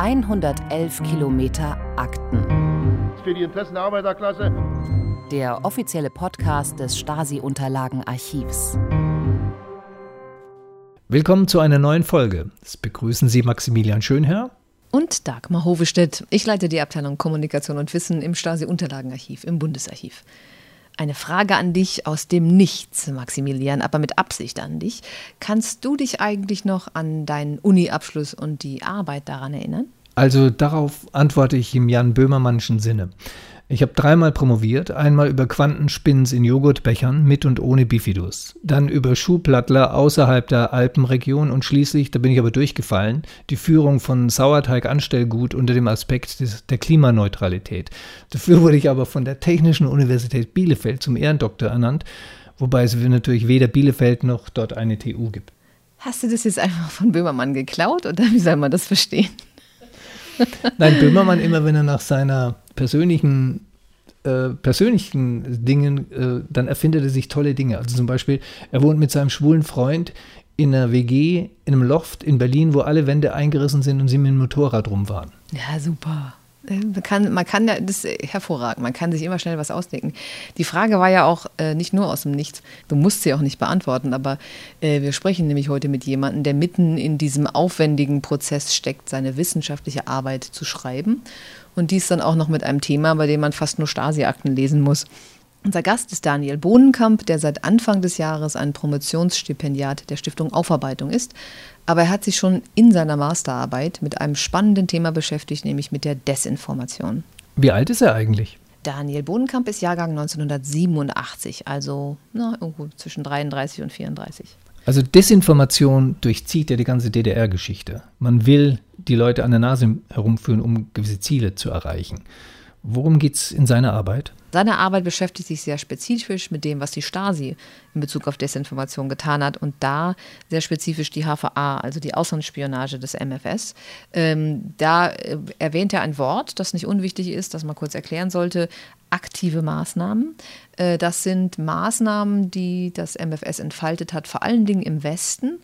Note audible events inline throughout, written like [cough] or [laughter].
111 Kilometer Akten. Für die Interessen der Arbeiterklasse. Der offizielle Podcast des Stasi-Unterlagenarchivs. Willkommen zu einer neuen Folge. Es begrüßen Sie Maximilian Schönherr und Dagmar Hovestedt. Ich leite die Abteilung Kommunikation und Wissen im Stasi-Unterlagenarchiv im Bundesarchiv. Eine Frage an dich aus dem Nichts, Maximilian, aber mit Absicht an dich. Kannst du dich eigentlich noch an deinen Uni-Abschluss und die Arbeit daran erinnern? Also darauf antworte ich im Jan Böhmermannschen Sinne. Ich habe dreimal promoviert, einmal über Quantenspins in Joghurtbechern mit und ohne Bifidus, dann über Schuhplattler außerhalb der Alpenregion und schließlich, da bin ich aber durchgefallen, die Führung von Sauerteig-Anstellgut unter dem Aspekt des, der Klimaneutralität. Dafür wurde ich aber von der Technischen Universität Bielefeld zum Ehrendoktor ernannt, wobei es natürlich weder Bielefeld noch dort eine TU gibt. Hast du das jetzt einfach von Böhmermann geklaut oder wie soll man das verstehen? Nein, Böhmermann immer, wenn er nach seiner persönlichen äh, persönlichen Dingen, äh, dann erfindet er sich tolle Dinge. Also zum Beispiel, er wohnt mit seinem schwulen Freund in einer WG, in einem Loft in Berlin, wo alle Wände eingerissen sind und sie mit dem Motorrad rumfahren. Ja, super. Äh, man kann, man kann das ist hervorragend, man kann sich immer schnell was ausdenken. Die Frage war ja auch äh, nicht nur aus dem Nichts, du musst sie auch nicht beantworten, aber äh, wir sprechen nämlich heute mit jemandem, der mitten in diesem aufwendigen Prozess steckt, seine wissenschaftliche Arbeit zu schreiben. Und dies dann auch noch mit einem Thema, bei dem man fast nur Stasi-Akten lesen muss. Unser Gast ist Daniel Bohnenkamp, der seit Anfang des Jahres ein Promotionsstipendiat der Stiftung Aufarbeitung ist. Aber er hat sich schon in seiner Masterarbeit mit einem spannenden Thema beschäftigt, nämlich mit der Desinformation. Wie alt ist er eigentlich? Daniel Bohnenkamp ist Jahrgang 1987, also na, irgendwo zwischen 33 und 34. Also Desinformation durchzieht ja die ganze DDR-Geschichte. Man will die Leute an der Nase herumführen, um gewisse Ziele zu erreichen. Worum geht es in seiner Arbeit? Seine Arbeit beschäftigt sich sehr spezifisch mit dem, was die Stasi in Bezug auf Desinformation getan hat und da sehr spezifisch die HVA, also die Auslandsspionage des MFS. Ähm, da äh, erwähnt er ein Wort, das nicht unwichtig ist, das man kurz erklären sollte, aktive Maßnahmen. Äh, das sind Maßnahmen, die das MFS entfaltet hat, vor allen Dingen im Westen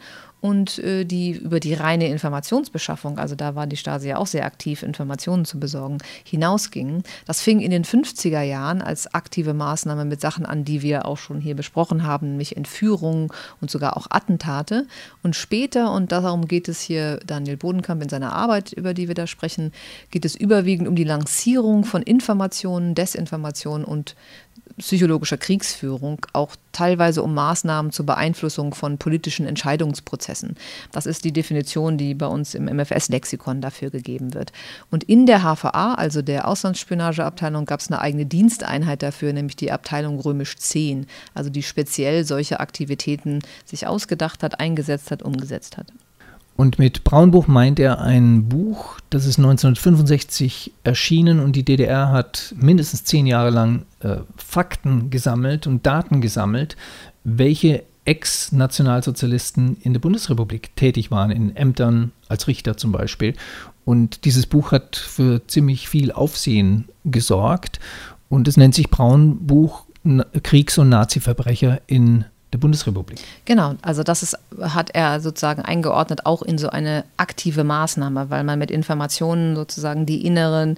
und äh, die über die reine Informationsbeschaffung, also da war die Stasi ja auch sehr aktiv, Informationen zu besorgen, hinausgingen. Das fing in den 50er Jahren als aktive Maßnahme mit Sachen an, die wir auch schon hier besprochen haben, nämlich Entführungen und sogar auch Attentate. Und später, und darum geht es hier Daniel Bodenkamp in seiner Arbeit, über die wir da sprechen, geht es überwiegend um die Lancierung von Informationen, Desinformationen und psychologischer Kriegsführung, auch teilweise um Maßnahmen zur Beeinflussung von politischen Entscheidungsprozessen. Das ist die Definition, die bei uns im MFS-Lexikon dafür gegeben wird. Und in der HVA, also der Auslandsspionageabteilung, gab es eine eigene Diensteinheit dafür, nämlich die Abteilung Römisch 10, also die speziell solche Aktivitäten sich ausgedacht hat, eingesetzt hat, umgesetzt hat. Und mit Braunbuch meint er ein Buch, das ist 1965 erschienen und die DDR hat mindestens zehn Jahre lang äh, Fakten gesammelt und Daten gesammelt, welche Ex-Nationalsozialisten in der Bundesrepublik tätig waren, in Ämtern als Richter zum Beispiel. Und dieses Buch hat für ziemlich viel Aufsehen gesorgt und es nennt sich Braunbuch Kriegs- und Nazi-Verbrecher in der Bundesrepublik. Genau, also das ist, hat er sozusagen eingeordnet auch in so eine aktive Maßnahme, weil man mit Informationen sozusagen die inneren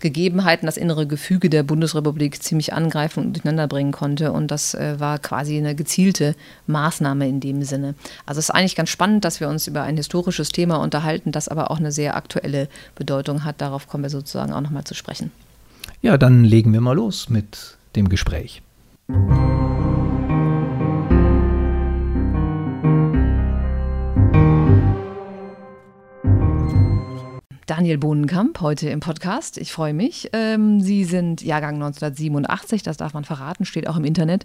Gegebenheiten, das innere Gefüge der Bundesrepublik ziemlich angreifen und durcheinander bringen konnte. Und das äh, war quasi eine gezielte Maßnahme in dem Sinne. Also es ist eigentlich ganz spannend, dass wir uns über ein historisches Thema unterhalten, das aber auch eine sehr aktuelle Bedeutung hat. Darauf kommen wir sozusagen auch nochmal zu sprechen. Ja, dann legen wir mal los mit dem Gespräch. Daniel Bohnenkamp heute im Podcast. Ich freue mich. Ähm, Sie sind Jahrgang 1987, das darf man verraten, steht auch im Internet.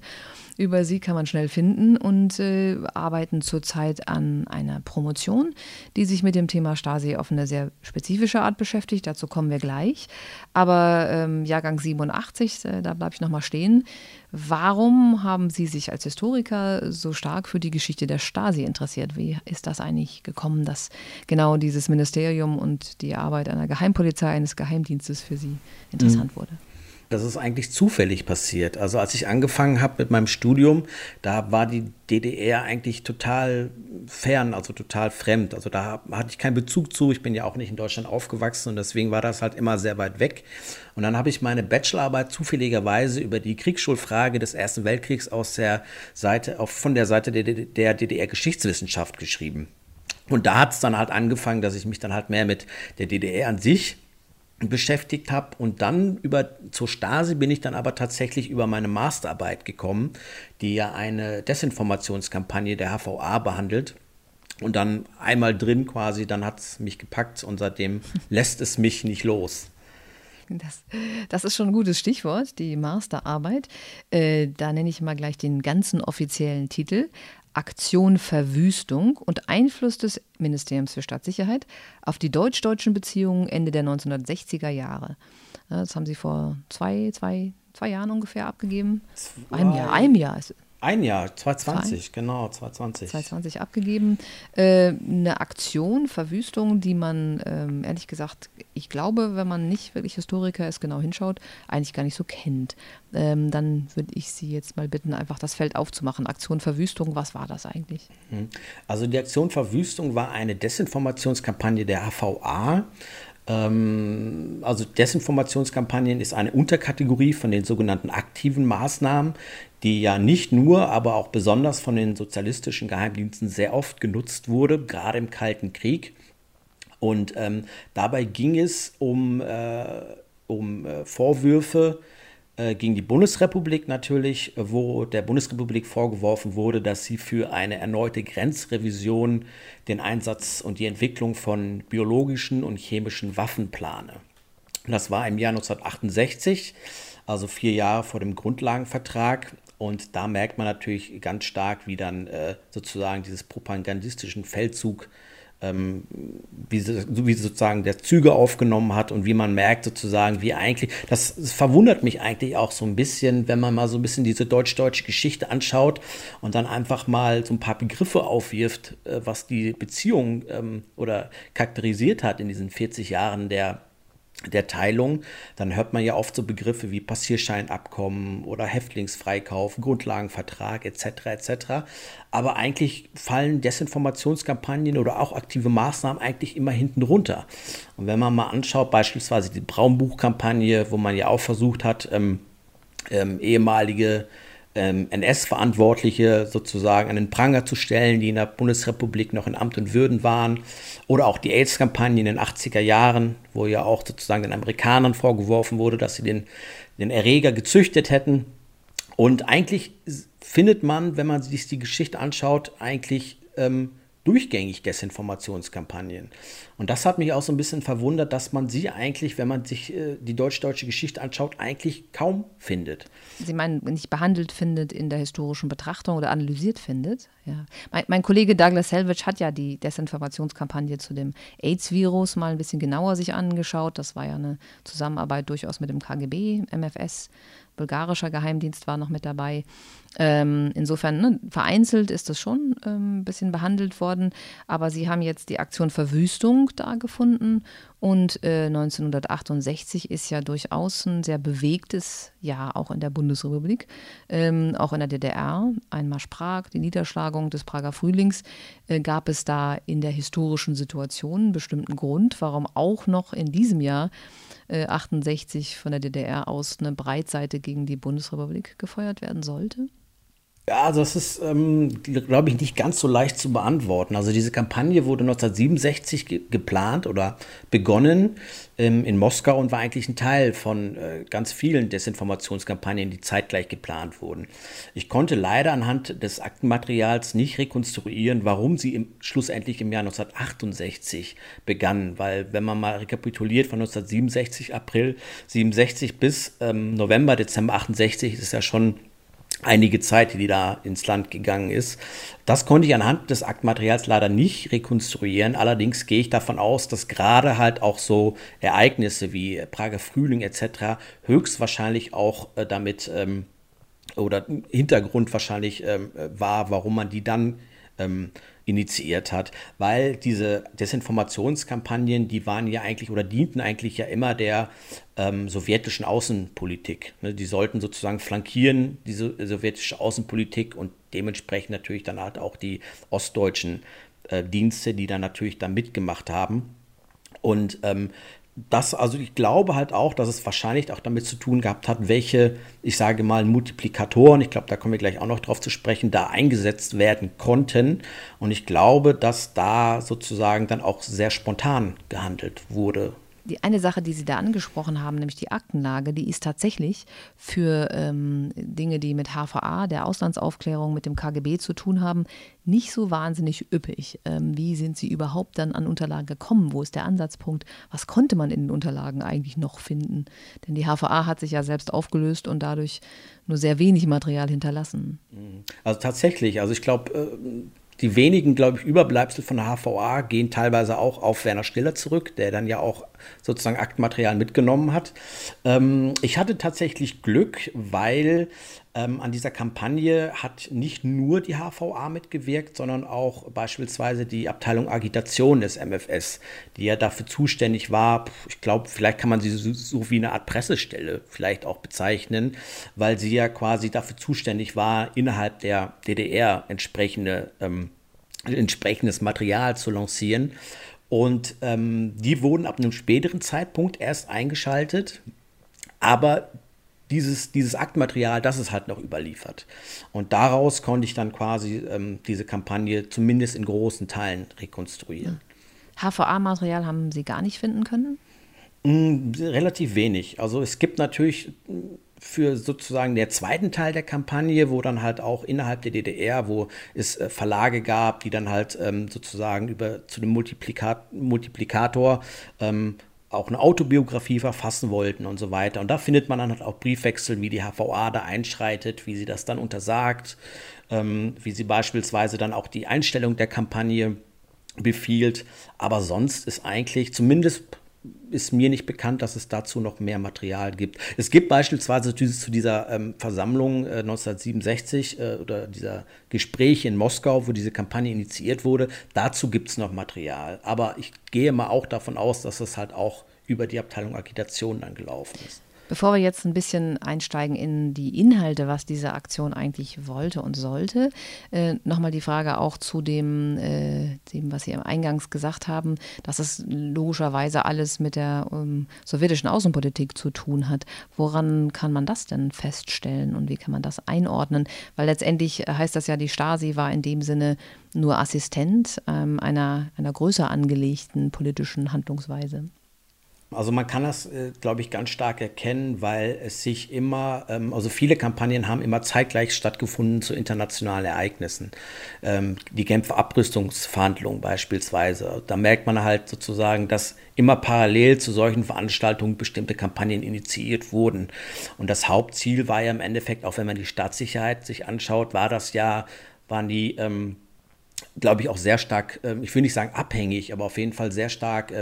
Über Sie kann man schnell finden und äh, arbeiten zurzeit an einer Promotion, die sich mit dem Thema Stasi auf eine sehr spezifische Art beschäftigt. Dazu kommen wir gleich. Aber ähm, Jahrgang 87, äh, da bleibe ich nochmal stehen. Warum haben Sie sich als Historiker so stark für die Geschichte der Stasi interessiert? Wie ist das eigentlich gekommen, dass genau dieses Ministerium und die Arbeit einer Geheimpolizei, eines Geheimdienstes für Sie interessant mhm. wurde? Das ist eigentlich zufällig passiert. Also als ich angefangen habe mit meinem Studium, da war die DDR eigentlich total fern, also total fremd. Also da hatte ich keinen Bezug zu. Ich bin ja auch nicht in Deutschland aufgewachsen und deswegen war das halt immer sehr weit weg. Und dann habe ich meine Bachelorarbeit zufälligerweise über die Kriegsschulfrage des Ersten Weltkriegs aus der Seite, auch von der Seite der, DDR-Geschichtswissenschaft geschrieben. Und da hat es dann halt angefangen, dass ich mich dann halt mehr mit der DDR an sich beschäftigt habe und dann über zur Stasi bin ich dann aber tatsächlich über meine Masterarbeit gekommen, die ja eine Desinformationskampagne der HVA behandelt und dann einmal drin quasi, dann hat es mich gepackt und seitdem [laughs] lässt es mich nicht los. Das, das, ist schon ein gutes Stichwort, die Masterarbeit. Äh, da nenne ich mal gleich den ganzen offiziellen Titel. Aktion Verwüstung und Einfluss des Ministeriums für Staatssicherheit auf die deutsch-deutschen Beziehungen Ende der 1960er Jahre. Das haben Sie vor zwei, zwei, zwei Jahren ungefähr abgegeben. Ein Jahr, einem Jahr. Ein Jahr, 2020, Zwei? genau, 2020. 2020 abgegeben. Äh, eine Aktion, Verwüstung, die man, ähm, ehrlich gesagt, ich glaube, wenn man nicht wirklich Historiker ist, genau hinschaut, eigentlich gar nicht so kennt. Ähm, dann würde ich Sie jetzt mal bitten, einfach das Feld aufzumachen. Aktion Verwüstung, was war das eigentlich? Hm. Also die Aktion Verwüstung war eine Desinformationskampagne der HVA ähm, also Desinformationskampagnen ist eine Unterkategorie von den sogenannten aktiven Maßnahmen, die ja nicht nur, aber auch besonders von den sozialistischen Geheimdiensten sehr oft genutzt wurde, gerade im Kalten Krieg. Und ähm, dabei ging es um, äh, um äh, Vorwürfe äh, gegen die Bundesrepublik natürlich, wo der Bundesrepublik vorgeworfen wurde, dass sie für eine erneute Grenzrevision den Einsatz und die Entwicklung von biologischen und chemischen Waffen plane. Das war im Jahr 1968, also vier Jahre vor dem Grundlagenvertrag. Und da merkt man natürlich ganz stark, wie dann äh, sozusagen dieses propagandistischen Feldzug ähm, wie, wie sozusagen der Züge aufgenommen hat und wie man merkt sozusagen, wie eigentlich, das, das, verwundert mich eigentlich auch so ein bisschen, wenn man mal so ein bisschen diese deutsch-deutsche Geschichte anschaut und dann einfach mal so ein paar Begriffe aufwirft, äh, was die Beziehung ähm, oder charakterisiert hat in diesen 40 Jahren der der Teilung, dann hört man ja oft so Begriffe wie Passierscheinabkommen oder Häftlingsfreikauf, Grundlagenvertrag etc. etc. Aber eigentlich fallen Desinformationskampagnen oder auch aktive Maßnahmen eigentlich immer hinten runter. Und wenn man mal anschaut, beispielsweise die Braunbuchkampagne, wo man ja auch versucht hat, ähm, ähm, ehemalige ähm, NS-Verantwortliche sozusagen an den Pranger zu stellen, die in der Bundesrepublik noch in Amt und Würden waren. Oder auch die AIDS-Kampagne in den 80er Jahren, wo ja auch sozusagen den Amerikanern vorgeworfen wurde, dass sie den, den Erreger gezüchtet hätten. Und eigentlich findet man, wenn man sich die Geschichte anschaut, eigentlich ähm, durchgängig Desinformationskampagnen. Und das hat mich auch so ein bisschen verwundert, dass man sie eigentlich, wenn man sich äh, die deutsch-deutsche Geschichte anschaut, eigentlich kaum findet. Sie meinen, nicht behandelt findet in der historischen Betrachtung oder analysiert findet? Ja. Mein, mein Kollege Douglas Selvage hat ja die Desinformationskampagne zu dem AIDS-Virus mal ein bisschen genauer sich angeschaut. Das war ja eine Zusammenarbeit durchaus mit dem KGB, MFS bulgarischer Geheimdienst war noch mit dabei. Ähm, insofern, ne, vereinzelt ist das schon ähm, ein bisschen behandelt worden, aber sie haben jetzt die Aktion Verwüstung da gefunden und äh, 1968 ist ja durchaus ein sehr bewegtes Jahr auch in der Bundesrepublik, ähm, auch in der DDR. Einmarsch Prag, die Niederschlagung des Prager Frühlings, äh, gab es da in der historischen Situation einen bestimmten Grund, warum auch noch in diesem Jahr 68 äh, von der DDR aus eine Breitseite gegen die Bundesrepublik gefeuert werden sollte? Ja, also das ist, ähm, glaube ich, nicht ganz so leicht zu beantworten. Also diese Kampagne wurde 1967 ge geplant oder begonnen ähm, in Moskau und war eigentlich ein Teil von äh, ganz vielen Desinformationskampagnen, die zeitgleich geplant wurden. Ich konnte leider anhand des Aktenmaterials nicht rekonstruieren, warum sie im, schlussendlich im Jahr 1968 begannen, weil wenn man mal rekapituliert von 1967, April 67 bis ähm, November, Dezember 68, ist ja schon einige Zeit, die da ins Land gegangen ist. Das konnte ich anhand des Aktmaterials leider nicht rekonstruieren. Allerdings gehe ich davon aus, dass gerade halt auch so Ereignisse wie Prager Frühling etc. höchstwahrscheinlich auch äh, damit ähm, oder Hintergrund wahrscheinlich ähm, war, warum man die dann ähm, initiiert hat, weil diese Desinformationskampagnen, die waren ja eigentlich oder dienten eigentlich ja immer der ähm, sowjetischen Außenpolitik. Ne, die sollten sozusagen flankieren, diese sowjetische Außenpolitik und dementsprechend natürlich dann halt auch die ostdeutschen äh, Dienste, die dann natürlich da mitgemacht haben. Und ähm, das, also ich glaube halt auch, dass es wahrscheinlich auch damit zu tun gehabt hat, welche, ich sage mal, Multiplikatoren, ich glaube, da kommen wir gleich auch noch drauf zu sprechen, da eingesetzt werden konnten. Und ich glaube, dass da sozusagen dann auch sehr spontan gehandelt wurde die eine Sache, die Sie da angesprochen haben, nämlich die Aktenlage, die ist tatsächlich für ähm, Dinge, die mit HVA, der Auslandsaufklärung, mit dem KGB zu tun haben, nicht so wahnsinnig üppig. Ähm, wie sind Sie überhaupt dann an Unterlagen gekommen? Wo ist der Ansatzpunkt? Was konnte man in den Unterlagen eigentlich noch finden? Denn die HVA hat sich ja selbst aufgelöst und dadurch nur sehr wenig Material hinterlassen. Also tatsächlich, also ich glaube, äh, die wenigen, glaube ich, Überbleibsel von der HVA gehen teilweise auch auf Werner Stiller zurück, der dann ja auch sozusagen Aktmaterial mitgenommen hat. Ähm, ich hatte tatsächlich Glück, weil ähm, an dieser Kampagne hat nicht nur die HVA mitgewirkt, sondern auch beispielsweise die Abteilung Agitation des MFS, die ja dafür zuständig war. Ich glaube, vielleicht kann man sie so, so, wie eine Art Pressestelle vielleicht auch bezeichnen, weil sie ja quasi dafür zuständig war, innerhalb der DDR entsprechende, ähm, entsprechendes Material zu lancieren. Und ähm, die wurden ab einem späteren Zeitpunkt erst eingeschaltet. Aber dieses, dieses Aktmaterial, das ist halt noch überliefert. Und daraus konnte ich dann quasi ähm, diese Kampagne zumindest in großen Teilen rekonstruieren. HVA-Material haben Sie gar nicht finden können? Mm, relativ wenig. Also es gibt natürlich für sozusagen der zweiten Teil der Kampagne, wo dann halt auch innerhalb der DDR, wo es äh, Verlage gab, die dann halt ähm, sozusagen über zu dem Multiplikat Multiplikator ähm, auch eine Autobiografie verfassen wollten und so weiter. Und da findet man dann halt auch Briefwechsel, wie die HVA da einschreitet, wie sie das dann untersagt, ähm, wie sie beispielsweise dann auch die Einstellung der Kampagne befiehlt. Aber sonst ist eigentlich, zumindest ist mir nicht bekannt, dass es dazu noch mehr Material gibt. Es gibt beispielsweise zu dieser ähm, Versammlung äh, 1967 äh, oder dieser Gespräche in Moskau, wo diese Kampagne initiiert wurde, dazu gibt es noch Material. Aber ich gehe mal auch davon aus, dass es halt auch über die Abteilung Agitation dann gelaufen ist. Bevor wir jetzt ein bisschen einsteigen in die Inhalte, was diese Aktion eigentlich wollte und sollte, äh, nochmal die Frage auch zu dem, äh, dem, was Sie im Eingangs gesagt haben, dass es logischerweise alles mit der ähm, sowjetischen Außenpolitik zu tun hat. Woran kann man das denn feststellen und wie kann man das einordnen? Weil letztendlich heißt das ja, die Stasi war in dem Sinne nur Assistent ähm, einer, einer größer angelegten politischen Handlungsweise. Also man kann das, äh, glaube ich, ganz stark erkennen, weil es sich immer, ähm, also viele Kampagnen haben immer zeitgleich stattgefunden zu internationalen Ereignissen. Ähm, die Genfer Abrüstungsverhandlungen beispielsweise. Da merkt man halt sozusagen, dass immer parallel zu solchen Veranstaltungen bestimmte Kampagnen initiiert wurden. Und das Hauptziel war ja im Endeffekt, auch wenn man die Staatssicherheit sich anschaut, war das ja, waren die ähm, glaube ich, auch sehr stark, ich will nicht sagen abhängig, aber auf jeden Fall sehr stark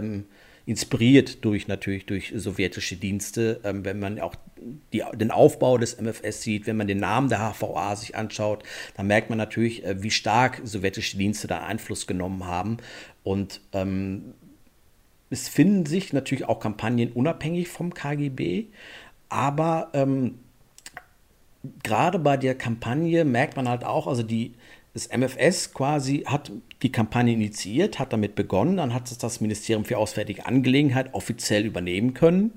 inspiriert durch natürlich durch sowjetische Dienste. Ähm, wenn man auch die, den Aufbau des MFS sieht, wenn man den Namen der HVA sich anschaut, dann merkt man natürlich, äh, wie stark sowjetische Dienste da Einfluss genommen haben. Und ähm, es finden sich natürlich auch Kampagnen unabhängig vom KGB, aber ähm, gerade bei der Kampagne merkt man halt auch, also die das MFS quasi hat die Kampagne initiiert, hat damit begonnen, dann hat es das Ministerium für Auswärtige Angelegenheit offiziell übernehmen können.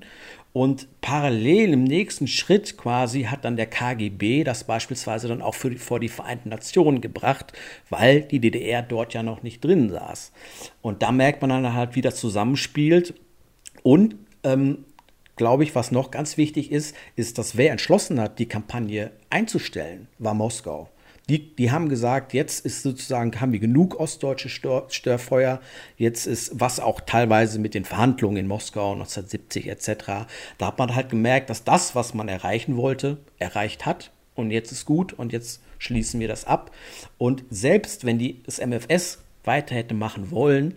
Und parallel im nächsten Schritt quasi hat dann der KGB das beispielsweise dann auch die, vor die Vereinten Nationen gebracht, weil die DDR dort ja noch nicht drin saß. Und da merkt man dann halt, wie das zusammenspielt. Und ähm, glaube ich, was noch ganz wichtig ist, ist, dass wer entschlossen hat, die Kampagne einzustellen, war Moskau. Die, die haben gesagt, jetzt ist sozusagen, haben wir genug ostdeutsche Stör, Störfeuer. Jetzt ist, was auch teilweise mit den Verhandlungen in Moskau 1970 etc., da hat man halt gemerkt, dass das, was man erreichen wollte, erreicht hat. Und jetzt ist gut und jetzt schließen wir das ab. Und selbst wenn die, das MFS weiter hätte machen wollen,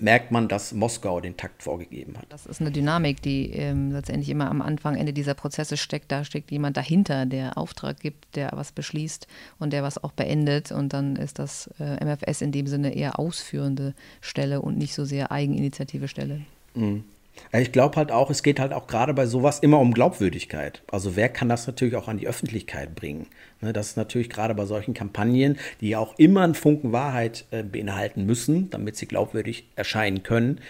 merkt man, dass Moskau den Takt vorgegeben hat. Das ist eine Dynamik, die ähm, letztendlich immer am Anfang, Ende dieser Prozesse steckt. Da steckt jemand dahinter, der Auftrag gibt, der was beschließt und der was auch beendet. Und dann ist das äh, MFS in dem Sinne eher ausführende Stelle und nicht so sehr Eigeninitiative Stelle. Mhm. Ich glaube halt auch, es geht halt auch gerade bei sowas immer um Glaubwürdigkeit. Also wer kann das natürlich auch an die Öffentlichkeit bringen? Ne, das ist natürlich gerade bei solchen Kampagnen, die ja auch immer einen Funken Wahrheit äh, beinhalten müssen, damit sie glaubwürdig erscheinen können.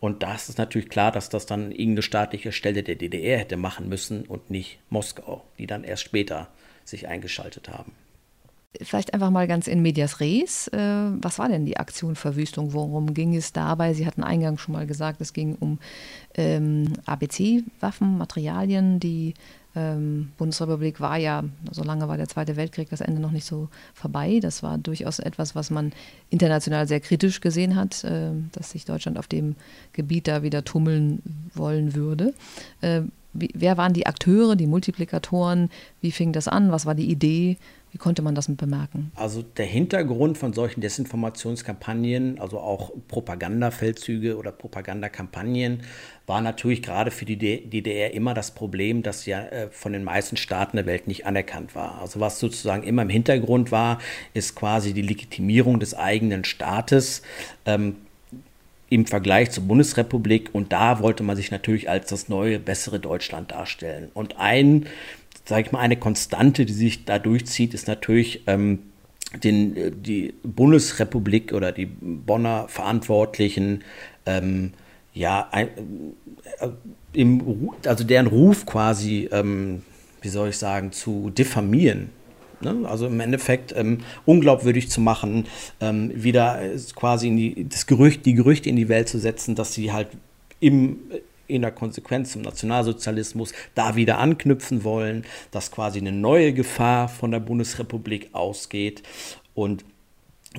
Und das ist natürlich klar, dass das dann irgendeine staatliche Stelle der DDR hätte machen müssen und nicht Moskau, die dann erst später sich eingeschaltet haben. Vielleicht einfach mal ganz in medias res. Äh, was war denn die Aktion Verwüstung? Worum ging es dabei? Sie hatten eingangs schon mal gesagt, es ging um ähm, ABC-Waffen, Materialien. Die ähm, Bundesrepublik war ja, so lange war der Zweite Weltkrieg das Ende noch nicht so vorbei. Das war durchaus etwas, was man international sehr kritisch gesehen hat, äh, dass sich Deutschland auf dem Gebiet da wieder tummeln wollen würde. Äh, wie, wer waren die Akteure, die Multiplikatoren? Wie fing das an? Was war die Idee? Wie konnte man das bemerken? Also der Hintergrund von solchen Desinformationskampagnen, also auch Propagandafeldzüge oder Propagandakampagnen, war natürlich gerade für die DDR immer das Problem, dass ja äh, von den meisten Staaten der Welt nicht anerkannt war. Also was sozusagen immer im Hintergrund war, ist quasi die Legitimierung des eigenen Staates. Ähm, im Vergleich zur Bundesrepublik und da wollte man sich natürlich als das neue, bessere Deutschland darstellen. Und ein sage ich mal, eine Konstante, die sich da durchzieht, ist natürlich ähm, den, äh, die Bundesrepublik oder die Bonner Verantwortlichen, ähm, ja, ein, äh, im, also deren Ruf quasi, ähm, wie soll ich sagen, zu diffamieren. Ne? Also im Endeffekt ähm, unglaubwürdig zu machen, ähm, wieder äh, quasi die, das Gerücht, die Gerüchte in die Welt zu setzen, dass sie halt im in der Konsequenz zum Nationalsozialismus da wieder anknüpfen wollen, dass quasi eine neue Gefahr von der Bundesrepublik ausgeht. Und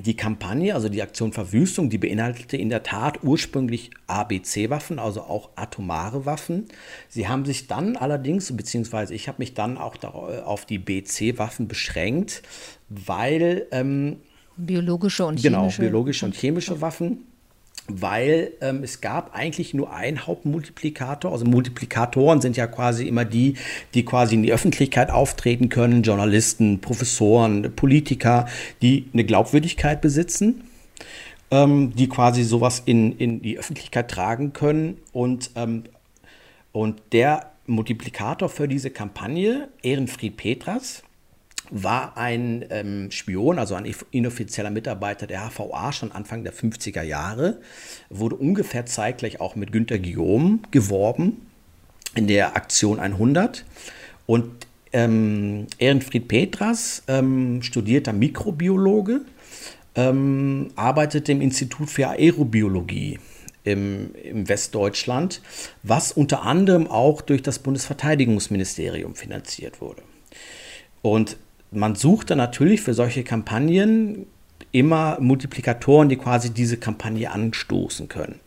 die Kampagne, also die Aktion Verwüstung, die beinhaltete in der Tat ursprünglich ABC-Waffen, also auch atomare Waffen. Sie haben sich dann allerdings, beziehungsweise ich habe mich dann auch auf die BC-Waffen beschränkt, weil ähm, biologische und genau, chemische, biologische und chemische Waffen weil ähm, es gab eigentlich nur einen Hauptmultiplikator. Also Multiplikatoren sind ja quasi immer die, die quasi in die Öffentlichkeit auftreten können, Journalisten, Professoren, Politiker, die eine Glaubwürdigkeit besitzen, ähm, die quasi sowas in, in die Öffentlichkeit tragen können. Und, ähm, und der Multiplikator für diese Kampagne, Ehrenfried Petras, war ein ähm, Spion, also ein inoffizieller Mitarbeiter der HVA schon Anfang der 50er Jahre, wurde ungefähr zeitgleich auch mit Günter Guillaume geworben in der Aktion 100. Und ähm, Ehrenfried Petras, ähm, studierter Mikrobiologe, ähm, arbeitet im Institut für Aerobiologie im, im, Westdeutschland, was unter anderem auch durch das Bundesverteidigungsministerium finanziert wurde. Und man sucht dann natürlich für solche Kampagnen immer Multiplikatoren, die quasi diese Kampagne anstoßen können.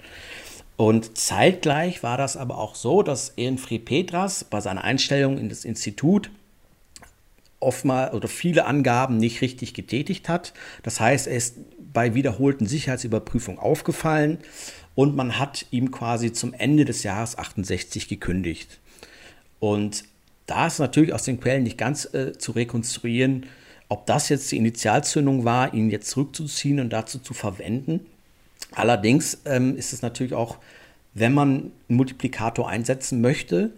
Und zeitgleich war das aber auch so, dass Ehrenfried Petras bei seiner Einstellung in das Institut oftmals oder viele Angaben nicht richtig getätigt hat. Das heißt, er ist bei wiederholten Sicherheitsüberprüfungen aufgefallen und man hat ihm quasi zum Ende des Jahres 68 gekündigt. Und da ist natürlich aus den Quellen nicht ganz äh, zu rekonstruieren, ob das jetzt die Initialzündung war, ihn jetzt zurückzuziehen und dazu zu verwenden. Allerdings ähm, ist es natürlich auch, wenn man einen Multiplikator einsetzen möchte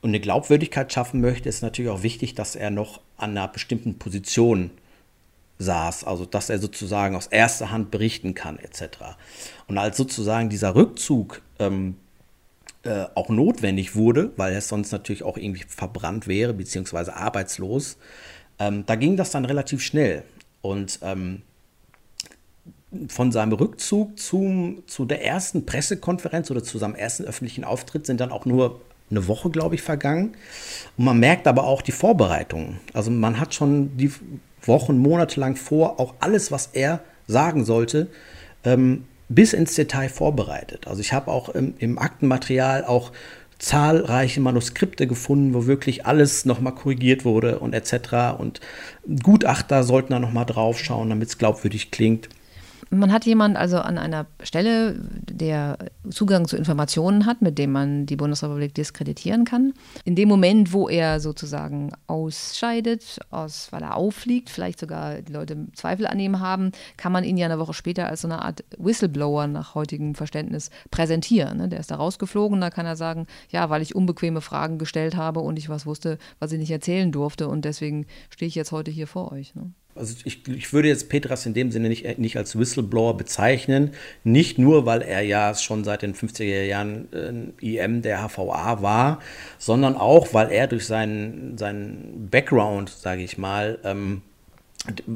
und eine Glaubwürdigkeit schaffen möchte, ist natürlich auch wichtig, dass er noch an einer bestimmten Position saß, also dass er sozusagen aus erster Hand berichten kann, etc. Und als sozusagen dieser Rückzug ähm, äh, auch notwendig wurde, weil es sonst natürlich auch irgendwie verbrannt wäre, beziehungsweise arbeitslos, ähm, da ging das dann relativ schnell. Und ähm, von seinem Rückzug zum, zu der ersten Pressekonferenz oder zu seinem ersten öffentlichen Auftritt sind dann auch nur eine Woche, glaube ich, vergangen. Und man merkt aber auch die Vorbereitungen. Also man hat schon die Wochen, Monate lang vor, auch alles, was er sagen sollte, ähm, bis ins Detail vorbereitet. Also ich habe auch im, im Aktenmaterial auch zahlreiche Manuskripte gefunden, wo wirklich alles nochmal korrigiert wurde und etc. Und Gutachter sollten da nochmal drauf schauen, damit es glaubwürdig klingt. Man hat jemanden also an einer Stelle, der Zugang zu Informationen hat, mit dem man die Bundesrepublik diskreditieren kann. In dem Moment, wo er sozusagen ausscheidet, aus, weil er auffliegt, vielleicht sogar die Leute Zweifel an ihm haben, kann man ihn ja eine Woche später als so eine Art Whistleblower nach heutigem Verständnis präsentieren. Ne? Der ist da rausgeflogen, da kann er sagen, ja, weil ich unbequeme Fragen gestellt habe und ich was wusste, was ich nicht erzählen durfte und deswegen stehe ich jetzt heute hier vor euch. Also ich, ich, würde jetzt Petras in dem Sinne nicht, nicht als Whistleblower bezeichnen, nicht nur, weil er ja schon seit den 50er Jahren äh, IM der HVA war, sondern auch, weil er durch seinen, seinen Background, sage ich mal, ähm,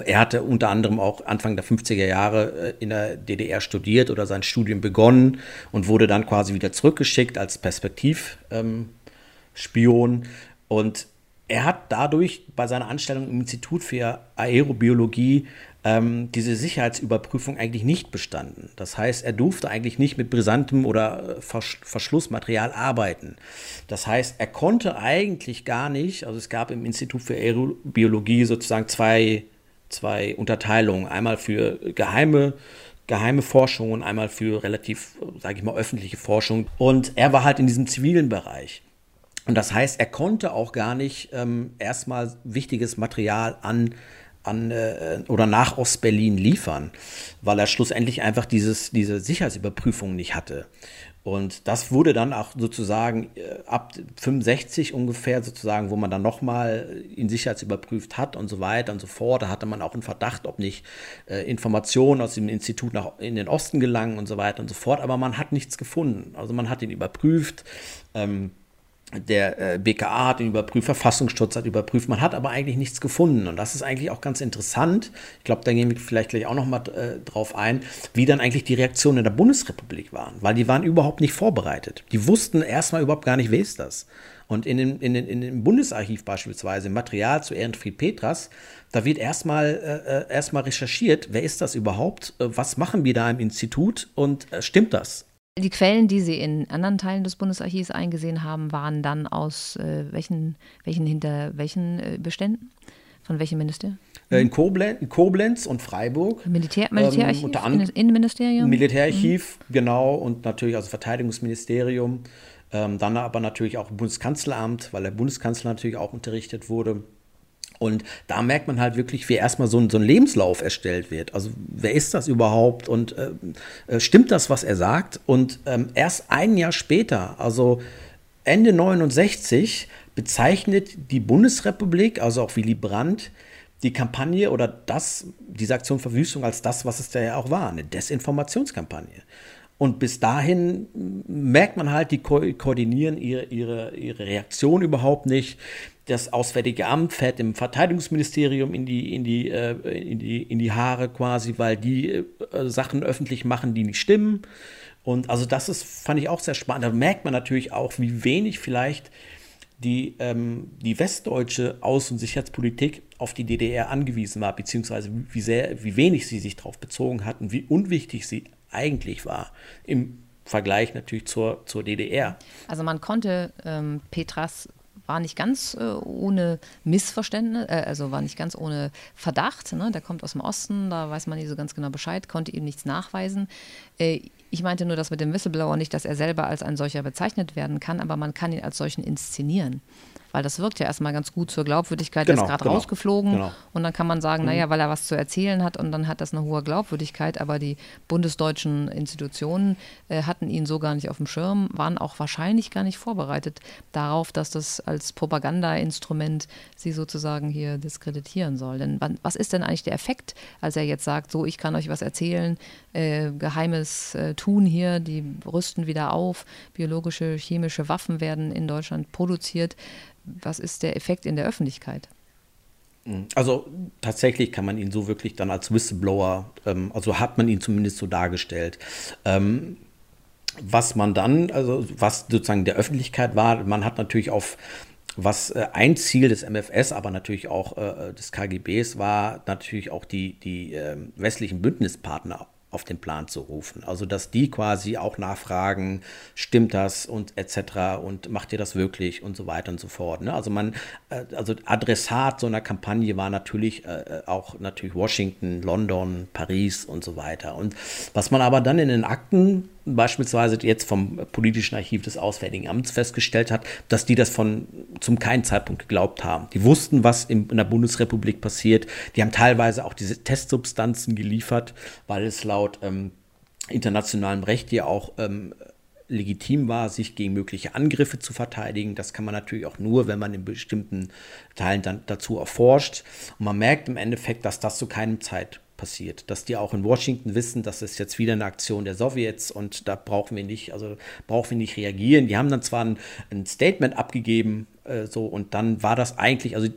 er hatte unter anderem auch Anfang der 50er Jahre äh, in der DDR studiert oder sein Studium begonnen und wurde dann quasi wieder zurückgeschickt als Perspektivspion. Ähm, und er hat dadurch bei seiner Anstellung im Institut für Aerobiologie ähm, diese Sicherheitsüberprüfung eigentlich nicht bestanden. Das heißt, er durfte eigentlich nicht mit brisantem oder äh, Versch Verschlussmaterial arbeiten. Das heißt, er konnte eigentlich gar nicht, also es gab im Institut für Aerobiologie sozusagen zwei, zwei Unterteilungen. Einmal für geheime geheime Forschung und einmal für relativ, sage ich mal, öffentliche Forschung. Und er war halt in diesem zivilen Bereich. Und das heißt, er konnte auch gar nicht ähm, erstmal wichtiges Material an, an äh, oder nach Ostberlin liefern, weil er schlussendlich einfach dieses, diese Sicherheitsüberprüfung nicht hatte. Und das wurde dann auch sozusagen äh, ab 65 ungefähr sozusagen, wo man dann nochmal ihn sicherheitsüberprüft hat und so weiter und so fort. Da hatte man auch einen Verdacht, ob nicht äh, Informationen aus dem Institut nach, in den Osten gelangen und so weiter und so fort. Aber man hat nichts gefunden. Also man hat ihn überprüft. Ähm, der äh, BKA hat ihn überprüft, Verfassungsschutz hat überprüft, man hat aber eigentlich nichts gefunden. Und das ist eigentlich auch ganz interessant. Ich glaube, da gehen wir vielleicht gleich auch nochmal äh, drauf ein, wie dann eigentlich die Reaktionen in der Bundesrepublik waren, weil die waren überhaupt nicht vorbereitet. Die wussten erstmal überhaupt gar nicht, wer ist das. Und in, den, in, den, in dem Bundesarchiv beispielsweise, im Material zu Ehrenfried Petras, da wird erstmal äh, äh, erstmal recherchiert, wer ist das überhaupt, äh, was machen wir da im Institut und äh, stimmt das? Die Quellen, die Sie in anderen Teilen des Bundesarchivs eingesehen haben, waren dann aus äh, welchen, welchen hinter welchen äh, Beständen? Von welchem Ministerium? Äh, in, Koblenz, in, Koblenz, und Freiburg. Militär, Militärarchiv? Ähm, unter anderem, Innenministerium? Militärarchiv, mhm. genau, und natürlich also Verteidigungsministerium. Ähm, dann aber natürlich auch Bundeskanzleramt, weil der Bundeskanzler natürlich auch unterrichtet wurde. Und da merkt man halt wirklich, wie erstmal so ein, so ein Lebenslauf erstellt wird. Also wer ist das überhaupt und äh, äh, stimmt das, was er sagt? Und ähm, erst ein Jahr später, also Ende 69, bezeichnet die Bundesrepublik, also auch Willy Brandt, die Kampagne oder das, diese Aktion Verwüstung als das, was es da ja auch war, eine Desinformationskampagne. Und bis dahin merkt man halt, die ko koordinieren ihre, ihre, ihre Reaktion überhaupt nicht das Auswärtige Amt fährt dem Verteidigungsministerium in die, in die, äh, in die, in die Haare quasi, weil die äh, Sachen öffentlich machen, die nicht stimmen. Und also das ist, fand ich auch sehr spannend. Da merkt man natürlich auch, wie wenig vielleicht die, ähm, die westdeutsche Außen- und Sicherheitspolitik auf die DDR angewiesen war, beziehungsweise wie sehr, wie wenig sie sich darauf bezogen hatten, wie unwichtig sie eigentlich war im Vergleich natürlich zur, zur DDR. Also man konnte ähm, Petras war nicht ganz äh, ohne Missverständnis, äh, also war nicht ganz ohne Verdacht. Ne? Der kommt aus dem Osten, da weiß man nicht so ganz genau Bescheid, konnte ihm nichts nachweisen. Äh, ich meinte nur das mit dem Whistleblower nicht, dass er selber als ein solcher bezeichnet werden kann, aber man kann ihn als solchen inszenieren weil das wirkt ja erstmal ganz gut zur Glaubwürdigkeit. Genau, der ist gerade genau, rausgeflogen genau. und dann kann man sagen, mhm. naja, weil er was zu erzählen hat und dann hat das eine hohe Glaubwürdigkeit, aber die bundesdeutschen Institutionen äh, hatten ihn so gar nicht auf dem Schirm, waren auch wahrscheinlich gar nicht vorbereitet darauf, dass das als Propagandainstrument sie sozusagen hier diskreditieren soll. Denn wann, was ist denn eigentlich der Effekt, als er jetzt sagt, so, ich kann euch was erzählen, äh, geheimes äh, Tun hier, die rüsten wieder auf, biologische, chemische Waffen werden in Deutschland produziert was ist der Effekt in der Öffentlichkeit? Mhm. Also tatsächlich kann man ihn so wirklich dann als Whistleblower, ähm, also hat man ihn zumindest so dargestellt. Ähm, was man dann, also was sozusagen der Öffentlichkeit war, man hat natürlich auf was äh, ein Ziel des MFS, aber natürlich auch äh, des KGBs war, natürlich auch die, die äh, westlichen Bündnispartner auf den Plan zu rufen. Also dass die quasi auch nachfragen, stimmt das und etc. und macht ihr das wirklich und so weiter und so fort. Ne? Also man, äh, also Adressat so einer Kampagne war natürlich äh, auch natürlich Washington, London, Paris und so weiter. Und was man aber dann in den Akten beispielsweise jetzt vom politischen Archiv des Auswärtigen Amts festgestellt hat, dass die das von zum keinen Zeitpunkt geglaubt haben. Die wussten, was in, in der Bundesrepublik passiert. Die haben teilweise auch diese Testsubstanzen geliefert, weil es laut ähm, internationalem Recht ja auch ähm, legitim war, sich gegen mögliche Angriffe zu verteidigen. Das kann man natürlich auch nur, wenn man in bestimmten Teilen dann dazu erforscht. Und man merkt im Endeffekt, dass das zu keinem Zeitpunkt passiert. Dass die auch in Washington wissen, das ist jetzt wieder eine Aktion der Sowjets und da brauchen wir nicht, also brauchen wir nicht reagieren. Die haben dann zwar ein, ein Statement abgegeben, äh, so und dann war das eigentlich, also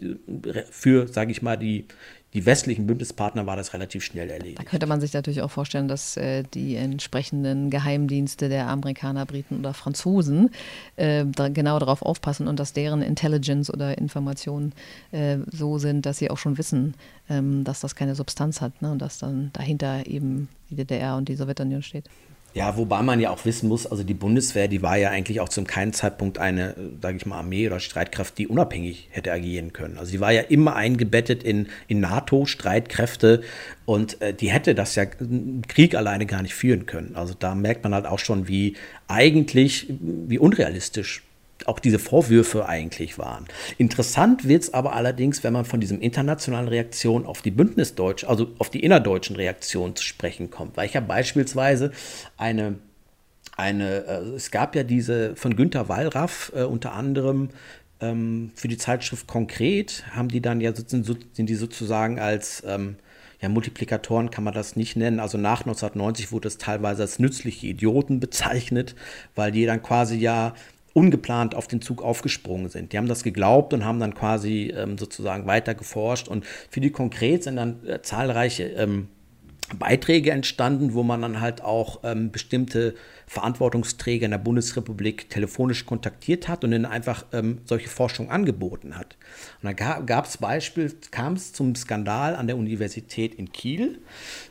für, sage ich mal, die die westlichen Bündnispartner war das relativ schnell erledigt. Da könnte man sich natürlich auch vorstellen, dass äh, die entsprechenden Geheimdienste der Amerikaner, Briten oder Franzosen äh, da genau darauf aufpassen und dass deren Intelligence oder Informationen äh, so sind, dass sie auch schon wissen, ähm, dass das keine Substanz hat ne, und dass dann dahinter eben die DDR und die Sowjetunion steht. Ja, wobei man ja auch wissen muss, also die Bundeswehr, die war ja eigentlich auch zum keinen Zeitpunkt eine, sage ich mal, Armee oder Streitkraft, die unabhängig hätte agieren können. Also die war ja immer eingebettet in, in NATO-Streitkräfte und äh, die hätte das ja Krieg alleine gar nicht führen können. Also da merkt man halt auch schon, wie eigentlich, wie unrealistisch auch diese Vorwürfe eigentlich waren. Interessant wird es aber allerdings, wenn man von diesem internationalen Reaktion auf die Bündnisdeutsch, also auf die innerdeutschen Reaktionen zu sprechen kommt. Weil ich ja beispielsweise eine, eine äh, es gab ja diese von Günter Wallraff äh, unter anderem ähm, für die Zeitschrift Konkret, haben die dann ja, sind, sind die sozusagen als ähm, ja, Multiplikatoren kann man das nicht nennen. Also nach 1990 wurde es teilweise als nützliche Idioten bezeichnet, weil die dann quasi ja ungeplant auf den Zug aufgesprungen sind. Die haben das geglaubt und haben dann quasi ähm, sozusagen weiter geforscht. Und für die konkret sind dann äh, zahlreiche ähm, Beiträge entstanden, wo man dann halt auch ähm, bestimmte Verantwortungsträger in der Bundesrepublik telefonisch kontaktiert hat und ihnen einfach ähm, solche Forschung angeboten hat. Und dann gab es Beispiel, kam es zum Skandal an der Universität in Kiel,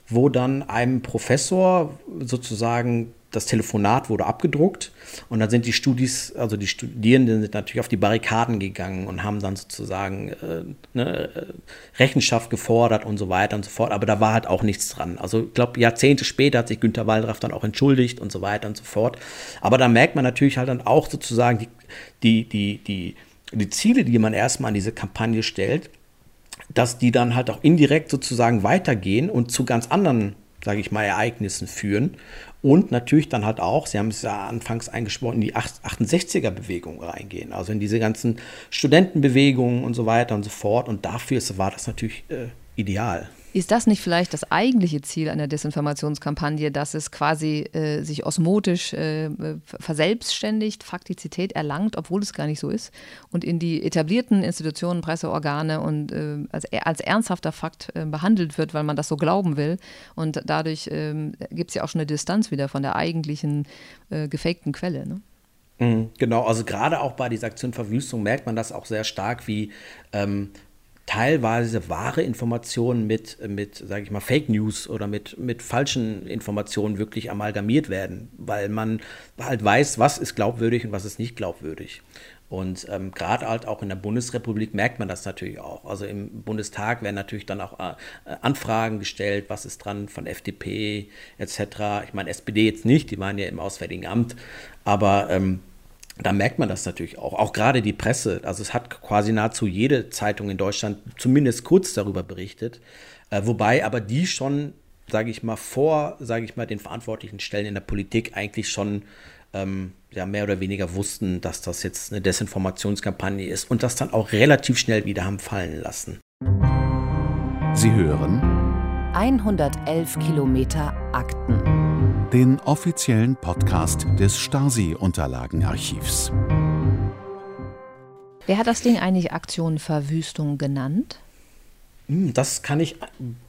wo dann einem Professor sozusagen das Telefonat wurde abgedruckt und dann sind die Studis, also die Studierenden sind natürlich auf die Barrikaden gegangen und haben dann sozusagen äh, ne, äh, Rechenschaft gefordert und so weiter und so fort. Aber da war halt auch nichts dran. Also ich glaube, Jahrzehnte später hat sich Günter Wallraff dann auch entschuldigt und so weiter und so fort. Aber da merkt man natürlich halt dann auch sozusagen die, die, die, die, die Ziele, die man erstmal an diese Kampagne stellt, dass die dann halt auch indirekt sozusagen weitergehen und zu ganz anderen sage ich mal, Ereignissen führen und natürlich dann halt auch, Sie haben es ja anfangs eingesprochen, in die 68er-Bewegung reingehen, also in diese ganzen Studentenbewegungen und so weiter und so fort. Und dafür war das natürlich äh, ideal. Ist das nicht vielleicht das eigentliche Ziel einer Desinformationskampagne, dass es quasi äh, sich osmotisch äh, verselbstständigt, Faktizität erlangt, obwohl es gar nicht so ist, und in die etablierten Institutionen, Presseorgane und äh, als, als, ernsthafter Fakt äh, behandelt wird, weil man das so glauben will. Und dadurch ähm, gibt es ja auch schon eine Distanz wieder von der eigentlichen äh, gefakten Quelle. Ne? Mhm, genau, also gerade auch bei dieser Aktion Verwüstung merkt man das auch sehr stark, wie ähm, teilweise wahre Informationen mit, mit sage ich mal, Fake News oder mit, mit falschen Informationen wirklich amalgamiert werden, weil man halt weiß, was ist glaubwürdig und was ist nicht glaubwürdig. Und ähm, gerade halt auch in der Bundesrepublik merkt man das natürlich auch. Also im Bundestag werden natürlich dann auch äh, Anfragen gestellt, was ist dran von FDP etc. Ich meine, SPD jetzt nicht, die waren ja im Auswärtigen Amt, aber ähm, da merkt man das natürlich auch. Auch gerade die Presse. Also es hat quasi nahezu jede Zeitung in Deutschland zumindest kurz darüber berichtet. Äh, wobei aber die schon, sage ich mal, vor, sage ich mal, den verantwortlichen Stellen in der Politik eigentlich schon ähm, ja, mehr oder weniger wussten, dass das jetzt eine Desinformationskampagne ist und das dann auch relativ schnell wieder haben fallen lassen. Sie hören 111 Kilometer Akten den offiziellen Podcast des Stasi-Unterlagenarchivs. Wer hat das Ding eigentlich Aktion Verwüstung genannt? Hm, das kann ich.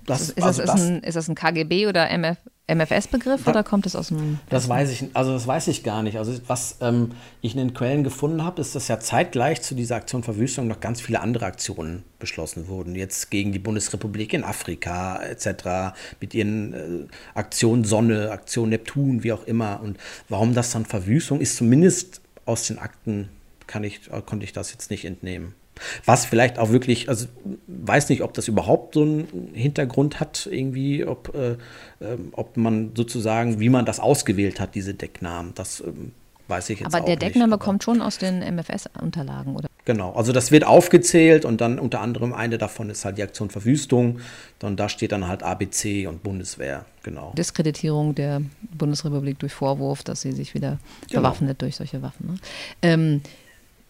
Das, ist, also das, das, ein, ist das ein KGB oder MF, MFS-Begriff oder kommt es aus dem. Das weiß ich, also das weiß ich gar nicht. Also was ähm, ich in den Quellen gefunden habe, ist, dass ja zeitgleich zu dieser Aktion Verwüstung noch ganz viele andere Aktionen beschlossen wurden. Jetzt gegen die Bundesrepublik in Afrika etc. mit ihren äh, Aktion Sonne, Aktion Neptun, wie auch immer. Und warum das dann Verwüstung ist, zumindest aus den Akten kann ich, konnte ich das jetzt nicht entnehmen. Was vielleicht auch wirklich, also weiß nicht, ob das überhaupt so einen Hintergrund hat, irgendwie, ob, äh, äh, ob man sozusagen, wie man das ausgewählt hat, diese Decknamen. Das ähm, weiß ich jetzt Aber auch der nicht. Deckname kommt schon aus den MFS-Unterlagen, oder? Genau, also das wird aufgezählt und dann unter anderem eine davon ist halt die Aktion Verwüstung. Dann da steht dann halt ABC und Bundeswehr, genau. Diskreditierung der Bundesrepublik durch Vorwurf, dass sie sich wieder Genau. bewaffnet durch solche Waffen. Ne? Ähm,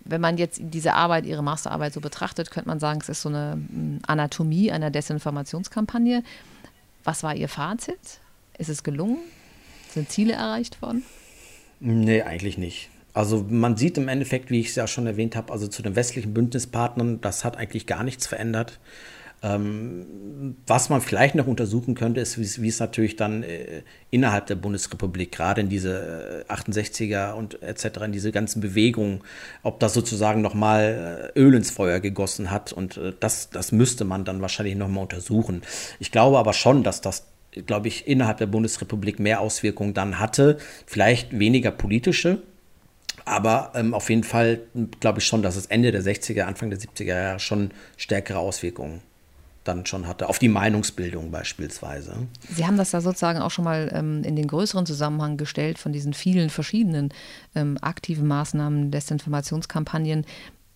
wenn man jetzt diese Arbeit, ihre Masterarbeit so betrachtet, könnte man sagen, es ist so eine mm, Anatomie einer Desinformationskampagne. Was war Ihr Fazit? Ist es gelungen? Sind Ziele erreicht worden? Nee, eigentlich nicht. Also man sieht im Endeffekt, wie ich es ja schon erwähnt habe, also zu den westlichen Bündnispartnern, das hat eigentlich gar nichts verändert. Ähm, was man vielleicht noch untersuchen könnte, ist, wie es- natürlich dann äh, innerhalb der Bundesrepublik, gerade in diese äh, 68er und etc., in diese ganzen Bewegungen, ob das sozusagen nochmal Öl ins Feuer gegossen hat. Und äh, das, das müsste man dann wahrscheinlich nochmal untersuchen. Ich glaube aber schon, dass das glaube ich, innerhalb der Bundesrepublik mehr Auswirkungen dann hatte. Vielleicht weniger politische, aber ähm, auf jeden Fall glaube ich schon, dass es Ende der 60er, Anfang der 70er Jahre schon stärkere Auswirkungen dann schon hatte, auf die Meinungsbildung beispielsweise. Sie haben das da sozusagen auch schon mal ähm, in den größeren Zusammenhang gestellt von diesen vielen verschiedenen ähm, aktiven Maßnahmen, Desinformationskampagnen.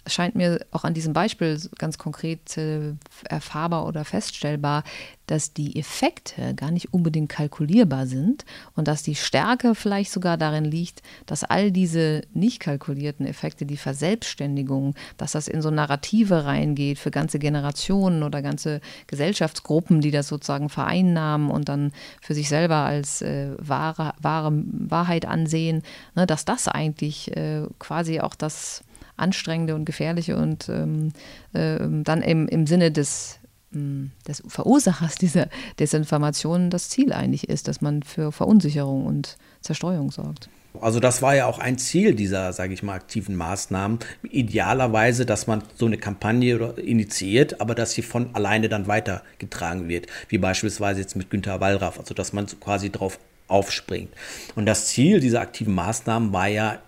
Scheint mir auch an diesem Beispiel ganz konkret äh, erfahrbar oder feststellbar, dass die Effekte gar nicht unbedingt kalkulierbar sind und dass die Stärke vielleicht sogar darin liegt, dass all diese nicht kalkulierten Effekte, die Verselbstständigung, dass das in so Narrative reingeht für ganze Generationen oder ganze Gesellschaftsgruppen, die das sozusagen vereinnahmen und dann für sich selber als äh, wahre, wahre Wahrheit ansehen, ne, dass das eigentlich äh, quasi auch das Anstrengende und Gefährliche und ähm, ähm, dann im, im Sinne des, ähm, des Verursachers dieser Desinformation das Ziel eigentlich ist, dass man für Verunsicherung und Zerstreuung sorgt. Also das war ja auch ein Ziel dieser, sage ich mal, aktiven Maßnahmen. Idealerweise, dass man so eine Kampagne initiiert, aber dass sie von alleine dann weitergetragen wird, wie beispielsweise jetzt mit Günter Wallraff, also dass man quasi drauf aufspringt. Und das Ziel dieser aktiven Maßnahmen war ja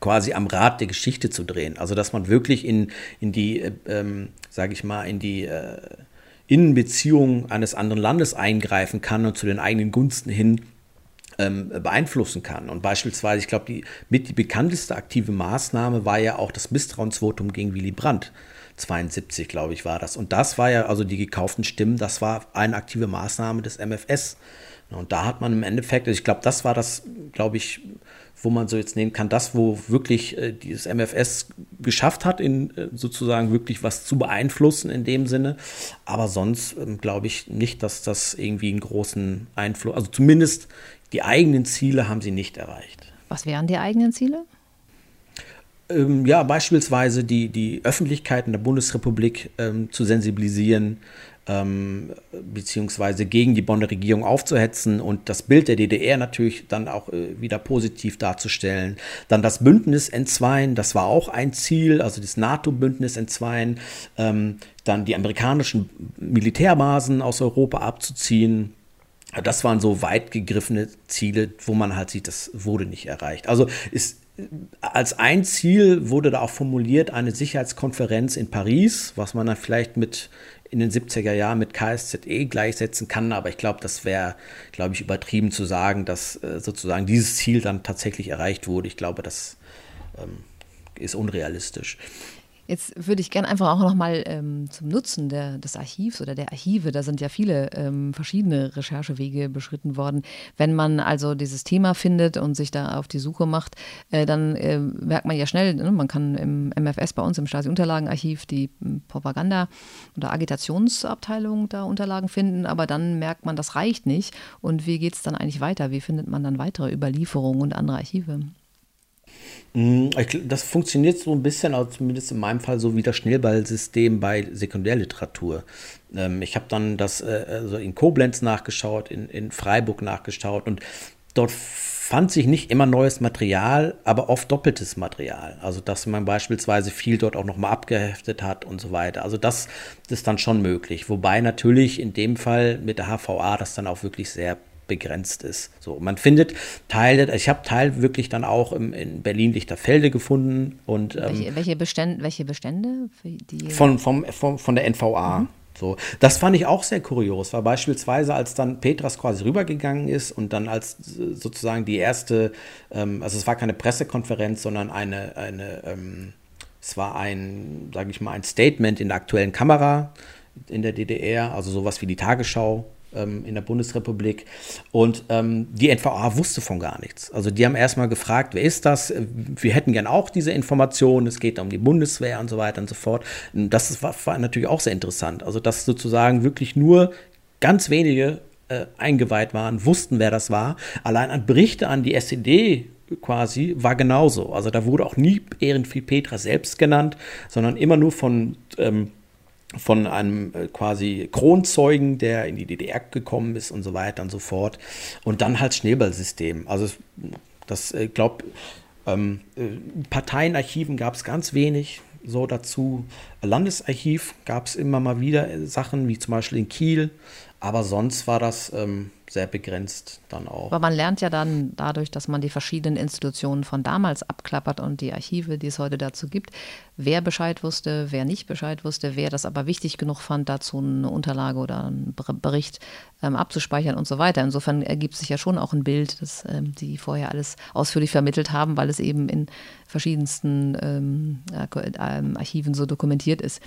quasi am Rad der Geschichte zu drehen. Also dass man wirklich in, in die, äh, ähm, sage ich mal, in die äh, Innenbeziehungen eines anderen Landes eingreifen kann und zu den eigenen Gunsten hin ähm, beeinflussen kann. Und beispielsweise, ich glaube, die mit die bekannteste aktive Maßnahme war ja auch das Misstrauensvotum gegen Willy Brandt. 72, glaube ich, war das. Und das war ja, also die gekauften Stimmen, das war eine aktive Maßnahme des MFS. Und da hat man im Endeffekt, also ich glaube, das war das, glaube ich, wo man so jetzt nehmen kann, das, wo wirklich äh, dieses MFS geschafft hat, in äh, sozusagen wirklich was zu beeinflussen in dem Sinne. Aber sonst ähm, glaube ich nicht, dass das irgendwie einen großen Einfluss, also zumindest die eigenen Ziele haben sie nicht erreicht. Was wären die eigenen Ziele? Ähm, ja, beispielsweise die, die Öffentlichkeit in der Bundesrepublik ähm, zu sensibilisieren, ähm, beziehungsweise gegen die Bonner Regierung aufzuhetzen und das Bild der DDR natürlich dann auch äh, wieder positiv darzustellen. Dann das Bündnis entzweien, das war auch ein Ziel, also das NATO-Bündnis entzweien, ähm, dann die amerikanischen Militärbasen aus Europa abzuziehen. Das waren so weit gegriffene Ziele, wo man halt sieht, das wurde nicht erreicht. Also ist als ein Ziel wurde da auch formuliert eine Sicherheitskonferenz in Paris, was man dann vielleicht mit in den 70er Jahren mit KSZE gleichsetzen kann, aber ich glaube, das wäre, glaube ich, übertrieben zu sagen, dass äh, sozusagen dieses Ziel dann tatsächlich erreicht wurde. Ich glaube, das ähm, ist unrealistisch. Jetzt würde ich gerne einfach auch nochmal ähm, zum Nutzen der, des Archivs oder der Archive, da sind ja viele ähm, verschiedene Recherchewege beschritten worden. Wenn man also dieses Thema findet und sich da auf die Suche macht, äh, dann äh, merkt man ja schnell, ne, man kann im MFS bei uns im Stasi-Unterlagenarchiv die m, Propaganda- oder Agitationsabteilung da Unterlagen finden, aber dann merkt man, das reicht nicht. Und wie geht es dann eigentlich weiter? Wie findet man dann weitere Überlieferungen und andere Archive? Mm, das funktioniert so ein bisschen, zumindest in meinem Fall, so wie das Schnellballsystem bei Sekundärliteratur. Ähm, ich habe dann das äh, also in Koblenz nachgeschaut, in, in Freiburg nachgeschaut und dort fand sich nicht immer neues Material, aber oft doppeltes Material. Also dass man beispielsweise viel dort auch nochmal abgeheftet hat und so weiter. Also das ist dann schon möglich. Wobei natürlich in dem Fall mit der HVA das dann auch wirklich sehr begrenzt ist. So, man findet Teile, ich habe Teil wirklich dann auch im, in Berlin-Lichterfelde gefunden. Und, ähm, welche, welche, Bestände, welche Bestände? von, vom, vom, von der NVA. Mhm. So, das fand ich auch sehr kurios, weil beispielsweise, als dann Petras quasi rübergegangen ist und dann als sozusagen die erste, ähm, also es war keine Pressekonferenz, sondern eine, eine ähm, es war ein, sage ich mal, ein Statement in der aktuellen Kamera in der DDR, also sowas wie die Tagesschau ähm, in der Bundesrepublik. Und ähm, die NVA wusste von gar nichts. Also die haben erstmal gefragt, wer ist das? Wir hätten gern auch diese Informationen. Es geht um die Bundeswehr und so weiter und so fort. Und das war, war natürlich auch sehr interessant. Also dass sozusagen wirklich nur ganz wenige äh, eingeweiht waren, wussten, wer das war. Allein an Berichte an die SED quasi war genauso. Also da wurde auch nie Ehrenfried Petra selbst genannt, sondern immer nur von ähm, von einem äh, quasi Kronzeugen, der in die DDR gekommen ist und so weiter und so fort. Und dann halt Schneeballsystem. Also das, ich äh, glaube, ähm, äh, Parteienarchiven gab es ganz wenig so dazu. Landesarchiv gab es immer mal wieder Sachen, wie zum Beispiel in Kiel. Aber sonst war das ähm, sehr begrenzt dann auch. Aber man lernt ja dann dadurch, dass man die verschiedenen Institutionen von damals abklappert und die Archive, die es heute dazu gibt, wer Bescheid wusste, wer nicht Bescheid wusste, wer das aber wichtig genug fand, dazu eine Unterlage oder einen Bericht ähm, abzuspeichern und so weiter. Insofern ergibt sich ja schon auch ein Bild, das ähm, die vorher alles ausführlich vermittelt haben, weil es eben in verschiedensten ähm, ähm, Archiven so dokumentiert ist.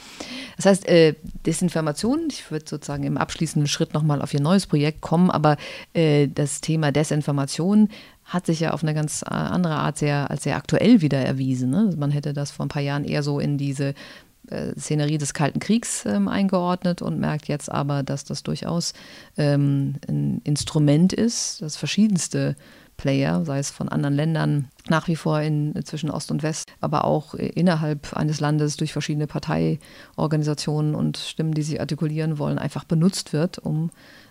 Das heißt, äh, Desinformation, ich würde sozusagen im abschließenden Schritt nochmal auf Ihr neues Projekt kommen, aber äh, das Thema Desinformation hat sich ja auf eine ganz äh, andere Art sehr, als sehr aktuell wieder erwiesen. Ne? Man hätte das vor ein paar Jahren eher so in diese äh, Szenerie des Kalten Kriegs ähm, eingeordnet und merkt jetzt aber, dass das durchaus ähm, ein Instrument ist, das verschiedenste Player, sei es von anderen Ländern, nach wie vor in, zwischen Ost und West, aber auch innerhalb eines Landes durch verschiedene Parteiorganisationen und Stimmen, die sich artikulieren wollen, einfach benutzt wird, um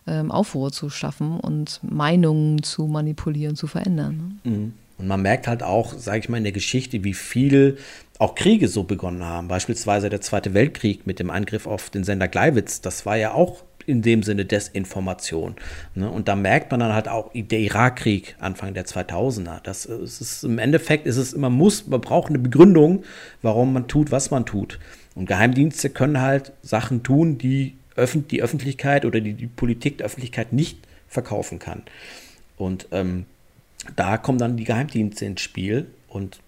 ähm, Aufruhr zu schaffen und Meinungen zu manipulieren, zu verändern. Ne? Mhm. Und man merkt halt auch, sage ich mal, in der Geschichte, wie viel auch Kriege so begonnen haben. Beispielsweise der Zweite Weltkrieg mit dem Angriff auf den Sender Gleiwitz. Das war ja auch in dem Sinne Desinformation. Ne? Und da merkt man dann halt auch der Irakkrieg Anfang der 2000er. Das ist, im Endeffekt ist es immer muss, man braucht eine Begründung, warum man tut, was man tut. Und Geheimdienste können halt Sachen tun, die die Öffentlichkeit oder die, die Politik der Öffentlichkeit nicht verkaufen kann. Und ähm, da kommen dann die Geheimdienste ins Spiel und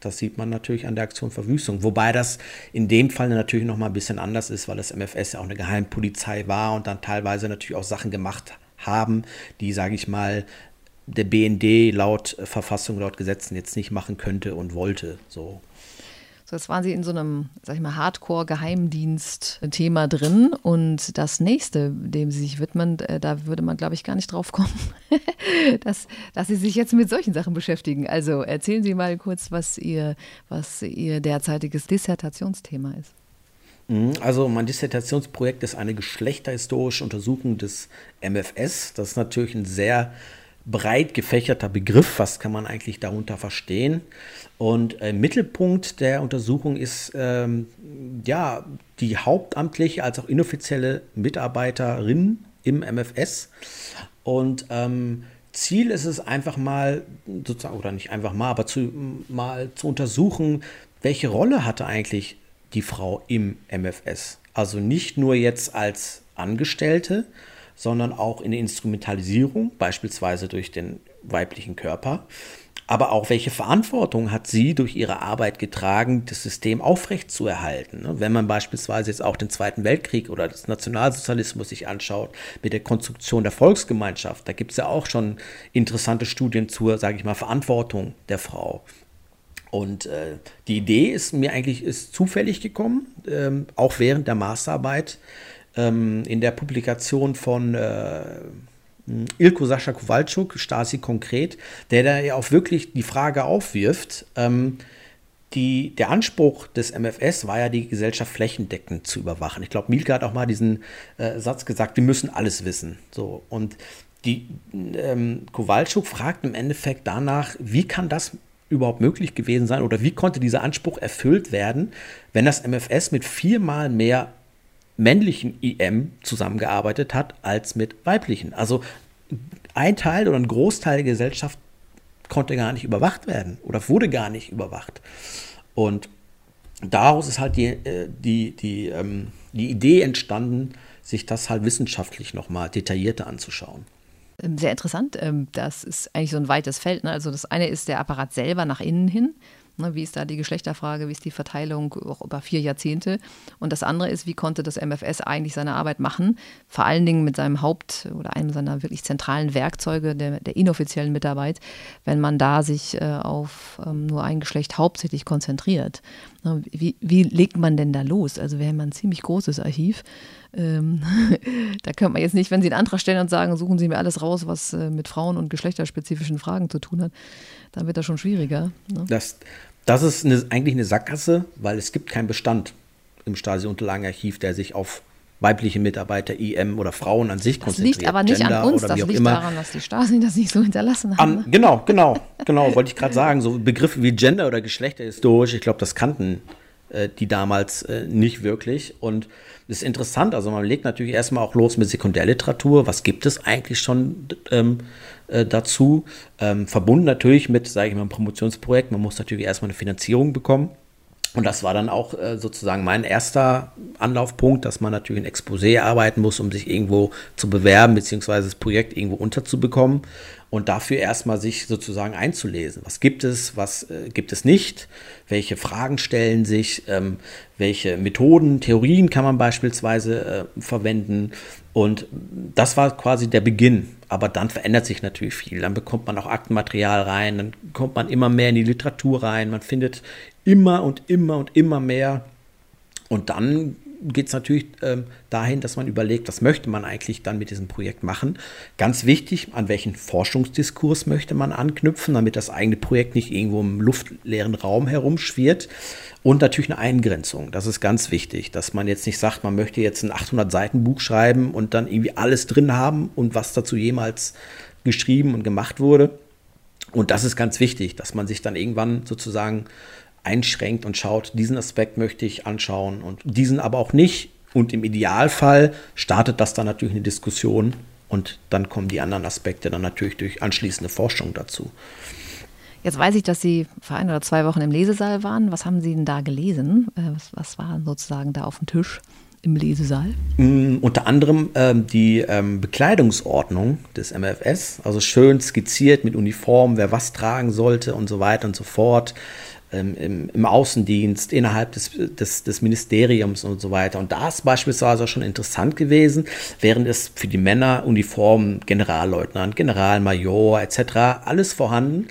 das sieht man natürlich an der Aktion Verwüstung. Wobei das in dem Fall natürlich noch mal ein bisschen anders ist, weil das MFS ja auch eine Geheimpolizei war und dann teilweise natürlich auch Sachen gemacht haben, die, sage ich mal, der BND laut Verfassung, laut Gesetzen jetzt nicht machen könnte und wollte. So. So, jetzt waren Sie in so einem, sag ich mal, Hardcore-Geheimdienst-Thema drin. Und das nächste, dem Sie sich widmen, äh, da würde man, glaube ich, gar nicht drauf kommen, [laughs] dass, dass Sie sich jetzt mit solchen Sachen beschäftigen. Also erzählen Sie mal kurz, was Ihr, was Ihr derzeitiges Dissertationsthema ist. Mhm, also mein Dissertationsprojekt ist eine geschlechterhistorische Untersuchung des MFS. Das ist natürlich ein sehr breit gefächerter Begriff. Was kann man eigentlich darunter verstehen? Und äh, Mittelpunkt der Untersuchung ist ähm, ja die hauptamtliche als auch inoffizielle Mitarbeiterin im MFS. Und ähm, Ziel ist es einfach mal, sozusagen, oder nicht einfach mal, aber zu, mal zu untersuchen, welche Rolle hatte eigentlich die Frau im MFS. Also nicht nur jetzt als Angestellte, sondern auch in der Instrumentalisierung, beispielsweise durch den weiblichen Körper. Aber auch welche Verantwortung hat sie durch ihre Arbeit getragen, das System aufrechtzuerhalten? Ne? Wenn man beispielsweise jetzt auch den Zweiten Weltkrieg oder das Nationalsozialismus sich anschaut, mit der Konstruktion der Volksgemeinschaft, da gibt es ja auch schon interessante Studien zur, sage ich mal, Verantwortung der Frau. Und äh, die Idee ist mir eigentlich ist zufällig gekommen, ähm, auch während der Masterarbeit ähm, in der Publikation von äh, Ilko Sascha Kowalczuk, Stasi konkret, der da ja auch wirklich die Frage aufwirft, ähm, die, der Anspruch des MFS war ja, die Gesellschaft flächendeckend zu überwachen. Ich glaube, Mielke hat auch mal diesen äh, Satz gesagt, wir müssen alles wissen. So, und die ähm, Kowalczuk fragt im Endeffekt danach, wie kann das überhaupt möglich gewesen sein oder wie konnte dieser Anspruch erfüllt werden, wenn das MFS mit viermal mehr männlichen IM zusammengearbeitet hat als mit weiblichen. Also ein Teil oder ein Großteil der Gesellschaft konnte gar nicht überwacht werden oder wurde gar nicht überwacht. Und daraus ist halt die, äh, die, die, ähm, die Idee entstanden, sich das halt wissenschaftlich nochmal detaillierter anzuschauen. Ähm, sehr interessant. Ähm, das ist eigentlich so ein weites Feld. Ne? Also das eine ist der Apparat selber nach innen hin. Ne, wie ist da die Geschlechterfrage, wie ist die Verteilung auch über vier Jahrzehnte? Und das andere ist, wie konnte das MFS eigentlich seine Arbeit machen? Vor allen Dingen mit seinem Haupt- oder einem seiner wirklich zentralen Werkzeuge der, der inoffiziellen Mitarbeit, wenn man da sich äh, auf ähm, nur ein Geschlecht hauptsächlich konzentriert. Ne, wie, wie legt man denn da los? Also wir haben ein ziemlich großes Archiv. Ähm, [laughs] da könnte man jetzt nicht, wenn Sie einen Antrag stellen und sagen, suchen Sie mir alles raus, was äh, mit Frauen- und geschlechterspezifischen Fragen zu tun hat, dann wird das schon schwieriger. Ne? Das, das ist eine, eigentlich eine Sackgasse, weil es gibt keinen Bestand im Stasi-Unterlagenarchiv, der sich auf weibliche Mitarbeiter, IM oder Frauen an sich das konzentriert. Das liegt aber nicht Gender an uns, das liegt daran, dass die Stasi das nicht so hinterlassen haben. An, genau, genau, genau, wollte ich gerade sagen. So Begriffe wie Gender oder Geschlechterhistorisch, ich glaube, das kannten äh, die damals äh, nicht wirklich. Und das ist interessant, also man legt natürlich erstmal auch los mit Sekundärliteratur. Was gibt es eigentlich schon ähm, äh, dazu? Ähm, verbunden natürlich mit, sage ich mal, einem Promotionsprojekt. Man muss natürlich erstmal eine Finanzierung bekommen. Und das war dann auch äh, sozusagen mein erster Anlaufpunkt, dass man natürlich ein Exposé arbeiten muss, um sich irgendwo zu bewerben, beziehungsweise das Projekt irgendwo unterzubekommen und dafür erstmal sich sozusagen einzulesen. Was gibt es, was äh, gibt es nicht? Welche Fragen stellen sich? Ähm, welche Methoden, Theorien kann man beispielsweise äh, verwenden? Und das war quasi der Beginn. Aber dann verändert sich natürlich viel. Dann bekommt man auch Aktenmaterial rein, dann kommt man immer mehr in die Literatur rein, man findet immer und immer und immer mehr. Und dann geht es natürlich ähm, dahin, dass man überlegt, was möchte man eigentlich dann mit diesem Projekt machen. Ganz wichtig, an welchen Forschungsdiskurs möchte man anknüpfen, damit das eigene Projekt nicht irgendwo im luftleeren Raum herumschwirrt. Und natürlich eine Eingrenzung. Das ist ganz wichtig, dass man jetzt nicht sagt, man möchte jetzt ein 800 Seiten Buch schreiben und dann irgendwie alles drin haben und was dazu jemals geschrieben und gemacht wurde. Und das ist ganz wichtig, dass man sich dann irgendwann sozusagen einschränkt und schaut, diesen Aspekt möchte ich anschauen und diesen aber auch nicht. Und im Idealfall startet das dann natürlich eine Diskussion und dann kommen die anderen Aspekte dann natürlich durch anschließende Forschung dazu. Jetzt weiß ich, dass Sie vor ein oder zwei Wochen im Lesesaal waren. Was haben Sie denn da gelesen? Äh, was, was war sozusagen da auf dem Tisch? im Lesesaal? Mm, unter anderem ähm, die ähm, Bekleidungsordnung des MFS, also schön skizziert mit Uniform, wer was tragen sollte und so weiter und so fort ähm, im, im, Außendienst, innerhalb des, des, des, Ministeriums und so weiter. Und da ist beispielsweise auch schon interessant gewesen, während es für die Männer Uniformen Generalleutnant, Generalmajor etc. alles vorhanden,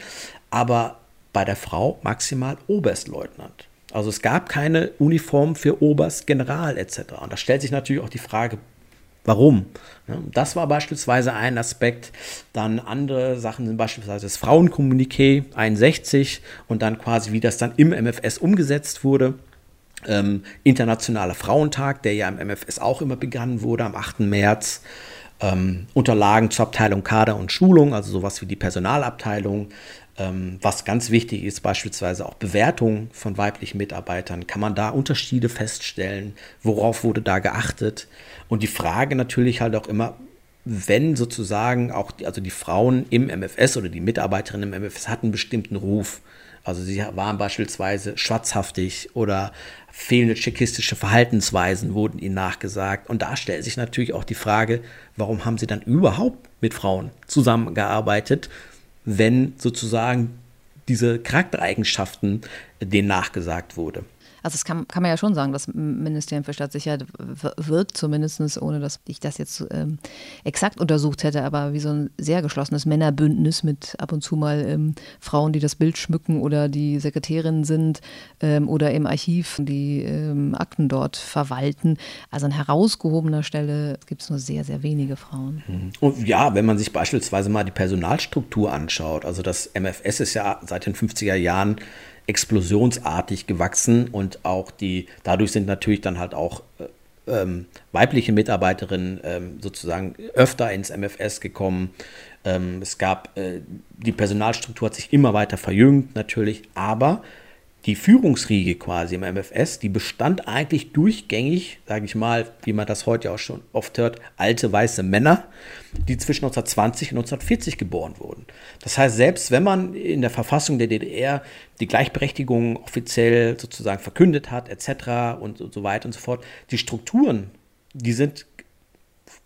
aber bei der Frau maximal Oberstleutnant. Also es gab keine Uniform für Oberst, General etc. Und da stellt sich natürlich auch die Frage, Warum? Das war beispielsweise ein Aspekt. Dann andere Sachen sind beispielsweise das Frauenkommuniqué 61 und dann quasi, wie das dann im MFS umgesetzt wurde. Ähm, Internationaler Frauentag, der ja im MFS auch immer begangen wurde, am 8. März. Ähm, Unterlagen zur Abteilung Kader und Schulung, also sowas wie die Personalabteilung. Ähm, was ganz wichtig ist, beispielsweise auch Bewertung von weiblichen Mitarbeitern. Kann man da Unterschiede feststellen? Worauf wurde da geachtet? Und die Frage natürlich halt auch immer, wenn sozusagen auch die, also die Frauen im MFS oder die Mitarbeiterinnen im MFS hatten einen bestimmten Ruf. Also sie waren beispielsweise schwatzhaftig oder fehlende tschechistische Verhaltensweisen wurden ihnen nachgesagt. Und da stellt sich natürlich auch die Frage, warum haben sie dann überhaupt mit Frauen zusammengearbeitet, wenn sozusagen diese Charaktereigenschaften denen nachgesagt wurde. Also das kann, kann man ja schon sagen, das Ministerium für Staatssicherheit wirkt zumindest, ohne dass ich das jetzt ähm, exakt untersucht hätte, aber wie so ein sehr geschlossenes Männerbündnis mit ab und zu mal ähm, Frauen, die das Bild schmücken oder die Sekretärinnen sind ähm, oder im Archiv die ähm, Akten dort verwalten. Also an herausgehobener Stelle gibt es nur sehr, sehr wenige Frauen. Mhm. Und ja, wenn man sich beispielsweise mal die Personalstruktur anschaut, also das MFS ist ja seit den 50er Jahren explosionsartig gewachsen und auch die, dadurch sind natürlich dann halt auch äh, ähm, weibliche Mitarbeiterinnen ähm, sozusagen öfter ins MFS gekommen. Ähm, es gab, äh, die Personalstruktur hat sich immer weiter verjüngt natürlich, aber die Führungsriege quasi im MFS, die bestand eigentlich durchgängig, sage ich mal, wie man das heute auch schon oft hört, alte weiße Männer, die zwischen 1920 und 1940 geboren wurden. Das heißt, selbst wenn man in der Verfassung der DDR die Gleichberechtigung offiziell sozusagen verkündet hat, etc. und, so weiter und so fort, die Strukturen, die sind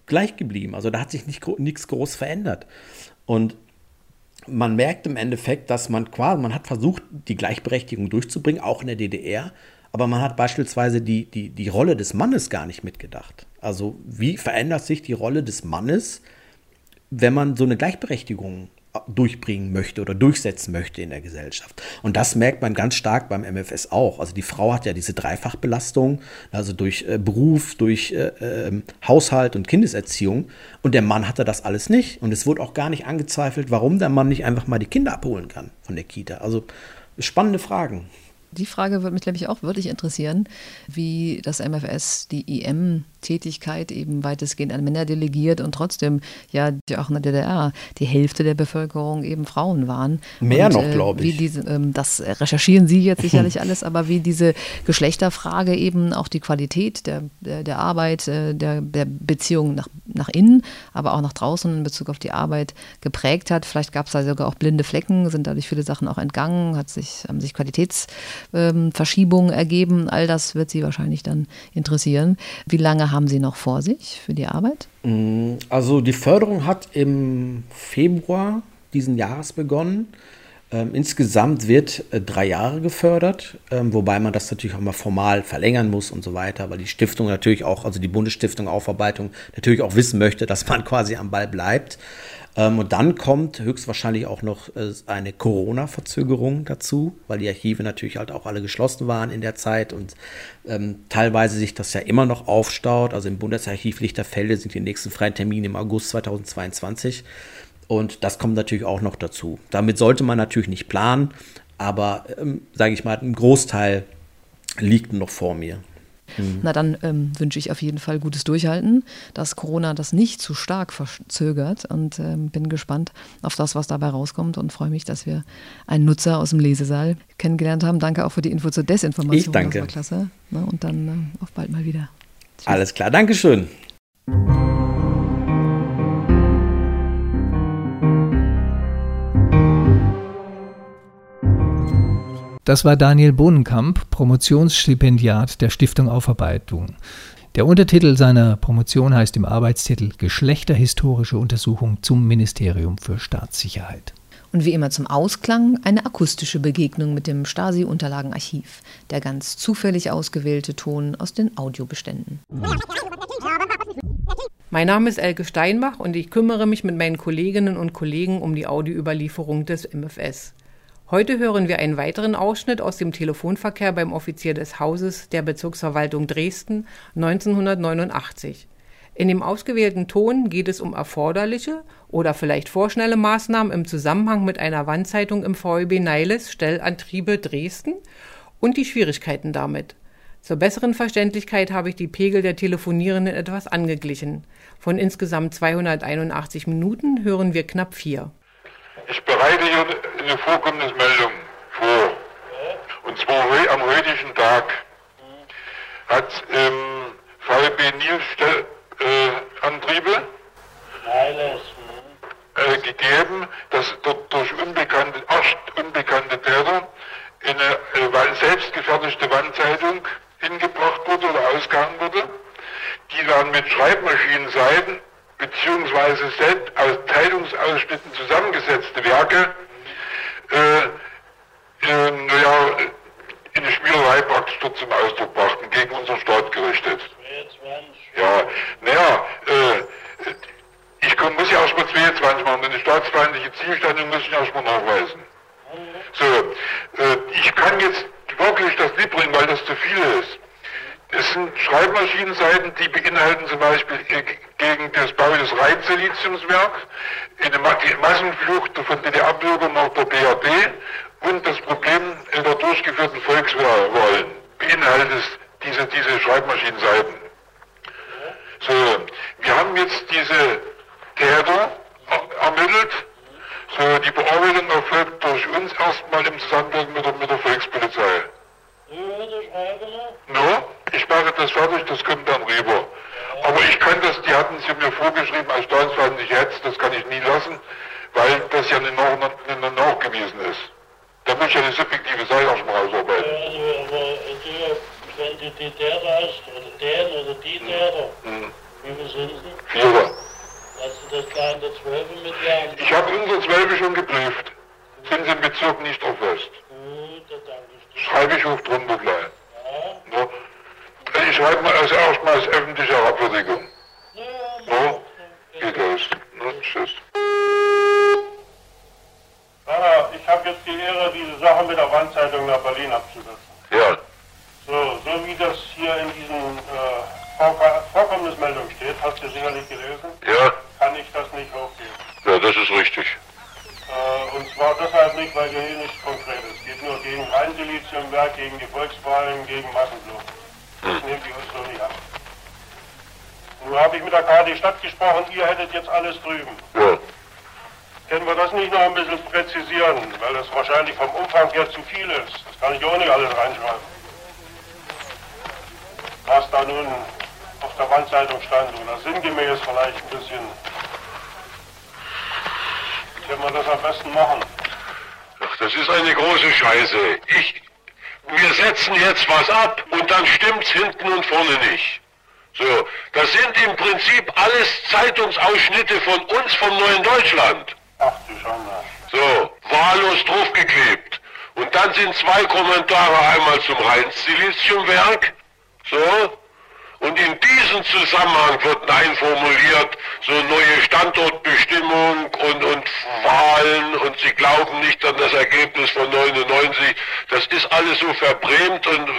gleich geblieben. Also da hat sich nicht, nichts groß verändert. Und man merkt im Endeffekt, dass man quasi, man hat versucht, die Gleichberechtigung durchzubringen, auch in der DDR, aber man hat beispielsweise die, die, die Rolle des Mannes gar nicht mitgedacht. Also wie verändert sich die Rolle des Mannes, wenn man so eine Gleichberechtigung durchbringen möchte oder durchsetzen möchte in der Gesellschaft. Und das merkt man ganz stark beim MFS auch. Also die Frau hat ja diese Dreifachbelastung, also durch äh, Beruf, durch äh, äh, Haushalt und Kindeserziehung. Und der Mann hatte das alles nicht. Und es wurde auch gar nicht angezweifelt, warum der Mann nicht einfach mal die Kinder abholen kann von der Kita. Also spannende Fragen. Die Frage würde mich, glaube ich, auch wirklich interessieren, wie das MFS die IM Tätigkeit eben weitestgehend an Männer delegiert und trotzdem ja auch in der DDR die Hälfte der Bevölkerung eben Frauen waren. Mehr und, noch, äh, glaube ich. Diese, ähm, das recherchieren Sie jetzt sicherlich [laughs] alles, aber wie diese Geschlechterfrage eben auch die Qualität der, der, der Arbeit, äh, der, der Beziehung nach, nach innen, aber auch nach draußen in Bezug auf die Arbeit geprägt hat. Vielleicht gab es da sogar auch blinde Flecken, sind dadurch viele Sachen auch entgangen, hat sich, haben sich Qualitätsverschiebungen ähm, ergeben. All das wird Sie wahrscheinlich dann interessieren. Wie lange haben Sie noch vor sich für die Arbeit? Mm, also die Förderung hat im Februar diesen Jahres begonnen. Ähm, insgesamt wird äh, drei Jahre gefördert, ähm, wobei man das natürlich auch mal formal verlängern muss und so weiter, weil die Stiftung natürlich auch, also die Bundesstiftung Aufarbeitung, natürlich auch wissen möchte, dass man [laughs] quasi am Ball bleibt. Ähm, und dann kommt höchstwahrscheinlich auch noch äh, eine Corona-Verzögerung dazu, weil die Archive natürlich halt auch alle geschlossen waren in der Zeit und ähm, teilweise sich das ja immer noch aufstaut. Also im Bundesarchiv Lichterfelde sind die nächsten freien Termine im August 2022. Und das kommt natürlich auch noch dazu. Damit sollte man natürlich nicht planen, aber ähm, sage ich mal, ein Großteil liegt noch vor mir. Mhm. Na dann ähm, wünsche ich auf jeden Fall gutes Durchhalten, dass Corona das nicht zu stark verzögert und ähm, bin gespannt auf das, was dabei rauskommt und freue mich, dass wir einen Nutzer aus dem Lesesaal kennengelernt haben. Danke auch für die Info zur Desinformation. Ich danke. Das war klasse. Na, und dann äh, auf bald mal wieder. Tschüss. Alles klar, Dankeschön. Das war Daniel Bohnenkamp, Promotionsstipendiat der Stiftung Aufarbeitung. Der Untertitel seiner Promotion heißt im Arbeitstitel Geschlechterhistorische Untersuchung zum Ministerium für Staatssicherheit. Und wie immer zum Ausklang eine akustische Begegnung mit dem Stasi-Unterlagenarchiv, der ganz zufällig ausgewählte Ton aus den Audiobeständen. Mein Name ist Elke Steinbach und ich kümmere mich mit meinen Kolleginnen und Kollegen um die Audioüberlieferung des MFS. Heute hören wir einen weiteren Ausschnitt aus dem Telefonverkehr beim Offizier des Hauses der Bezirksverwaltung Dresden 1989. In dem ausgewählten Ton geht es um erforderliche oder vielleicht vorschnelle Maßnahmen im Zusammenhang mit einer Wandzeitung im VEB Neiles Stellantriebe Dresden und die Schwierigkeiten damit. Zur besseren Verständlichkeit habe ich die Pegel der Telefonierenden etwas angeglichen. Von insgesamt 281 Minuten hören wir knapp vier. Ich bereite hier eine Vorkommnismeldung vor. Und zwar am heutigen Tag hat ähm, VB Nilstell äh, Antriebe äh, gegeben, dass dort durch unbekannte, erst unbekannte Täter eine äh, selbstgefertigte Wandzeitung hingebracht wurde oder ausgehangen wurde, die dann mit Schreibmaschinenseiten beziehungsweise selbst aus Teilungsausschnitten zusammengesetzte Werke äh, äh, naja, eine Spielerei praktisch dort zum Ausdruck brachten, gegen unseren Staat gerichtet. Ja, naja, äh, ich muss ja erstmal 22 machen, eine staatsfeindliche Zielstellung muss ich erstmal nachweisen. So, äh, ich kann jetzt wirklich das nicht bringen, weil das zu viel ist. Es sind Schreibmaschinenseiten, die beinhalten zum Beispiel gegen das Bau des Rheinsiliziumswerk, eine Massenflucht von DDR-Bürgern nach der BRD und das Problem in der durchgeführten Volkswahlen beinhaltet diese, diese Schreibmaschinenseiten. So, wir haben jetzt diese Täter ermittelt. So, die Bearbeitung erfolgt durch uns erstmal im Zusammenhang mit der, mit der Volkspolizei. No, ich mache das fertig, das kommt dann rüber. Aber ich kann das, die hatten sie mir vorgeschrieben als staatsfeindlich jetzt, das kann ich nie lassen, weil das ja nicht nachgewiesen ist. Da muss ich ja eine subjektive Seite erstmal ausarbeiten. Ja, also, aber wenn du die Täter hast, oder den oder die Täter, hm. wie viel sind sie? Vierer. Hast du das klar in der Zwölfe mit Jahren? Ich habe unsere Zwölfe schon geprüft. Sind sie im Bezirk nicht erfasst. Gut, danke ich dir. Schreibe ich hoch drunter gleich. Ja. Ich schreibe mal als erstmal als öffentliche Herabwürdigung. No? Geht los. No? Tschüss. Anna, ich habe jetzt die Ehre, diese Sache mit der Wandzeitung nach Berlin abzusetzen. Ja. So, so wie das hier in diesen äh, Vorko- Vorkommnismeldung steht, hast du sicherlich gelesen, Ja. kann ich das nicht aufgeben. Ja, das ist richtig. Äh, und zwar deshalb nicht, weil hier nichts Konkretes geht, nur gegen Rheinsiliziumwerk, gegen die Volkswahlen, gegen Massenflucht. Das nehmen die uns so nicht ab. Nun habe ich mit der KD Stadt gesprochen, ihr hättet jetzt alles drüben. Ja. Können wir das nicht noch ein bisschen präzisieren, weil das wahrscheinlich vom Umfang her zu viel ist. Das kann ich auch nicht alles reinschreiben. Was da nun auf der Wandzeitung stand oder sinngemäß vielleicht ein bisschen. Können wir das am besten machen? Ach, das ist eine große Scheiße. Ich, wir setzen jetzt was ab und dann stimmt's hinten und vorne nicht. So, das sind im Prinzip alles Zeitungsausschnitte von uns vom Neuen Deutschland. Ach du Schande. So, wahllos draufgeklebt. Und dann sind zwei Kommentare einmal zum Rhein-Siliziumwerk. So. Und in diesem Zusammenhang wird einformuliert, so neue Standortbestimmung und, und Wahlen und sie glauben nicht an das Ergebnis von 99. Das ist alles so verbrämt und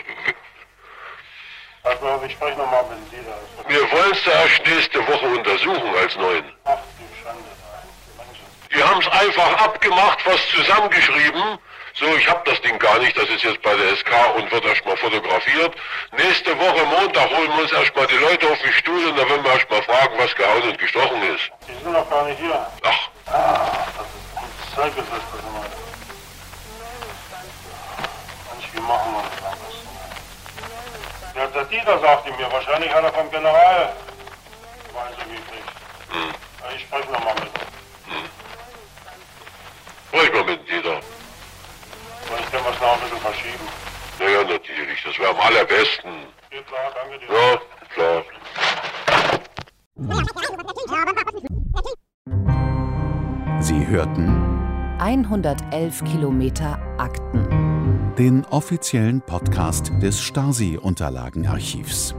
Also ich spreche nochmal mit dir. da. wir wollen es erst nächste Woche untersuchen als neuen. Ach du Schande. Die haben es einfach abgemacht, was zusammengeschrieben. So, ich habe das Ding gar nicht, das ist jetzt bei der SK und wird erstmal fotografiert. Nächste Woche Montag holen wir uns erstmal die Leute auf den Stuhl und dann werden wir erstmal fragen, was gehauen und gestochen ist. Die sind noch gar nicht hier. Ach, Ah, das ist gutes Zeug, ist das immer. Mensch, wie machen wir das am besten? Ja, der Dieter sagte mir, wahrscheinlich hat er vom General Weise gekriegt. hm. Ja, ich spreche nochmal mit ihm. Sprich mal mit Dieter. Vielleicht können wir es noch ein bisschen verschieben. Ja, ja, natürlich, das wäre am allerbesten. Geht klar, danke dir. Ja, klar. Sie hörten 111 Kilometer Akten. den offiziellen Podcast des Stasi-Unterlagenarchivs.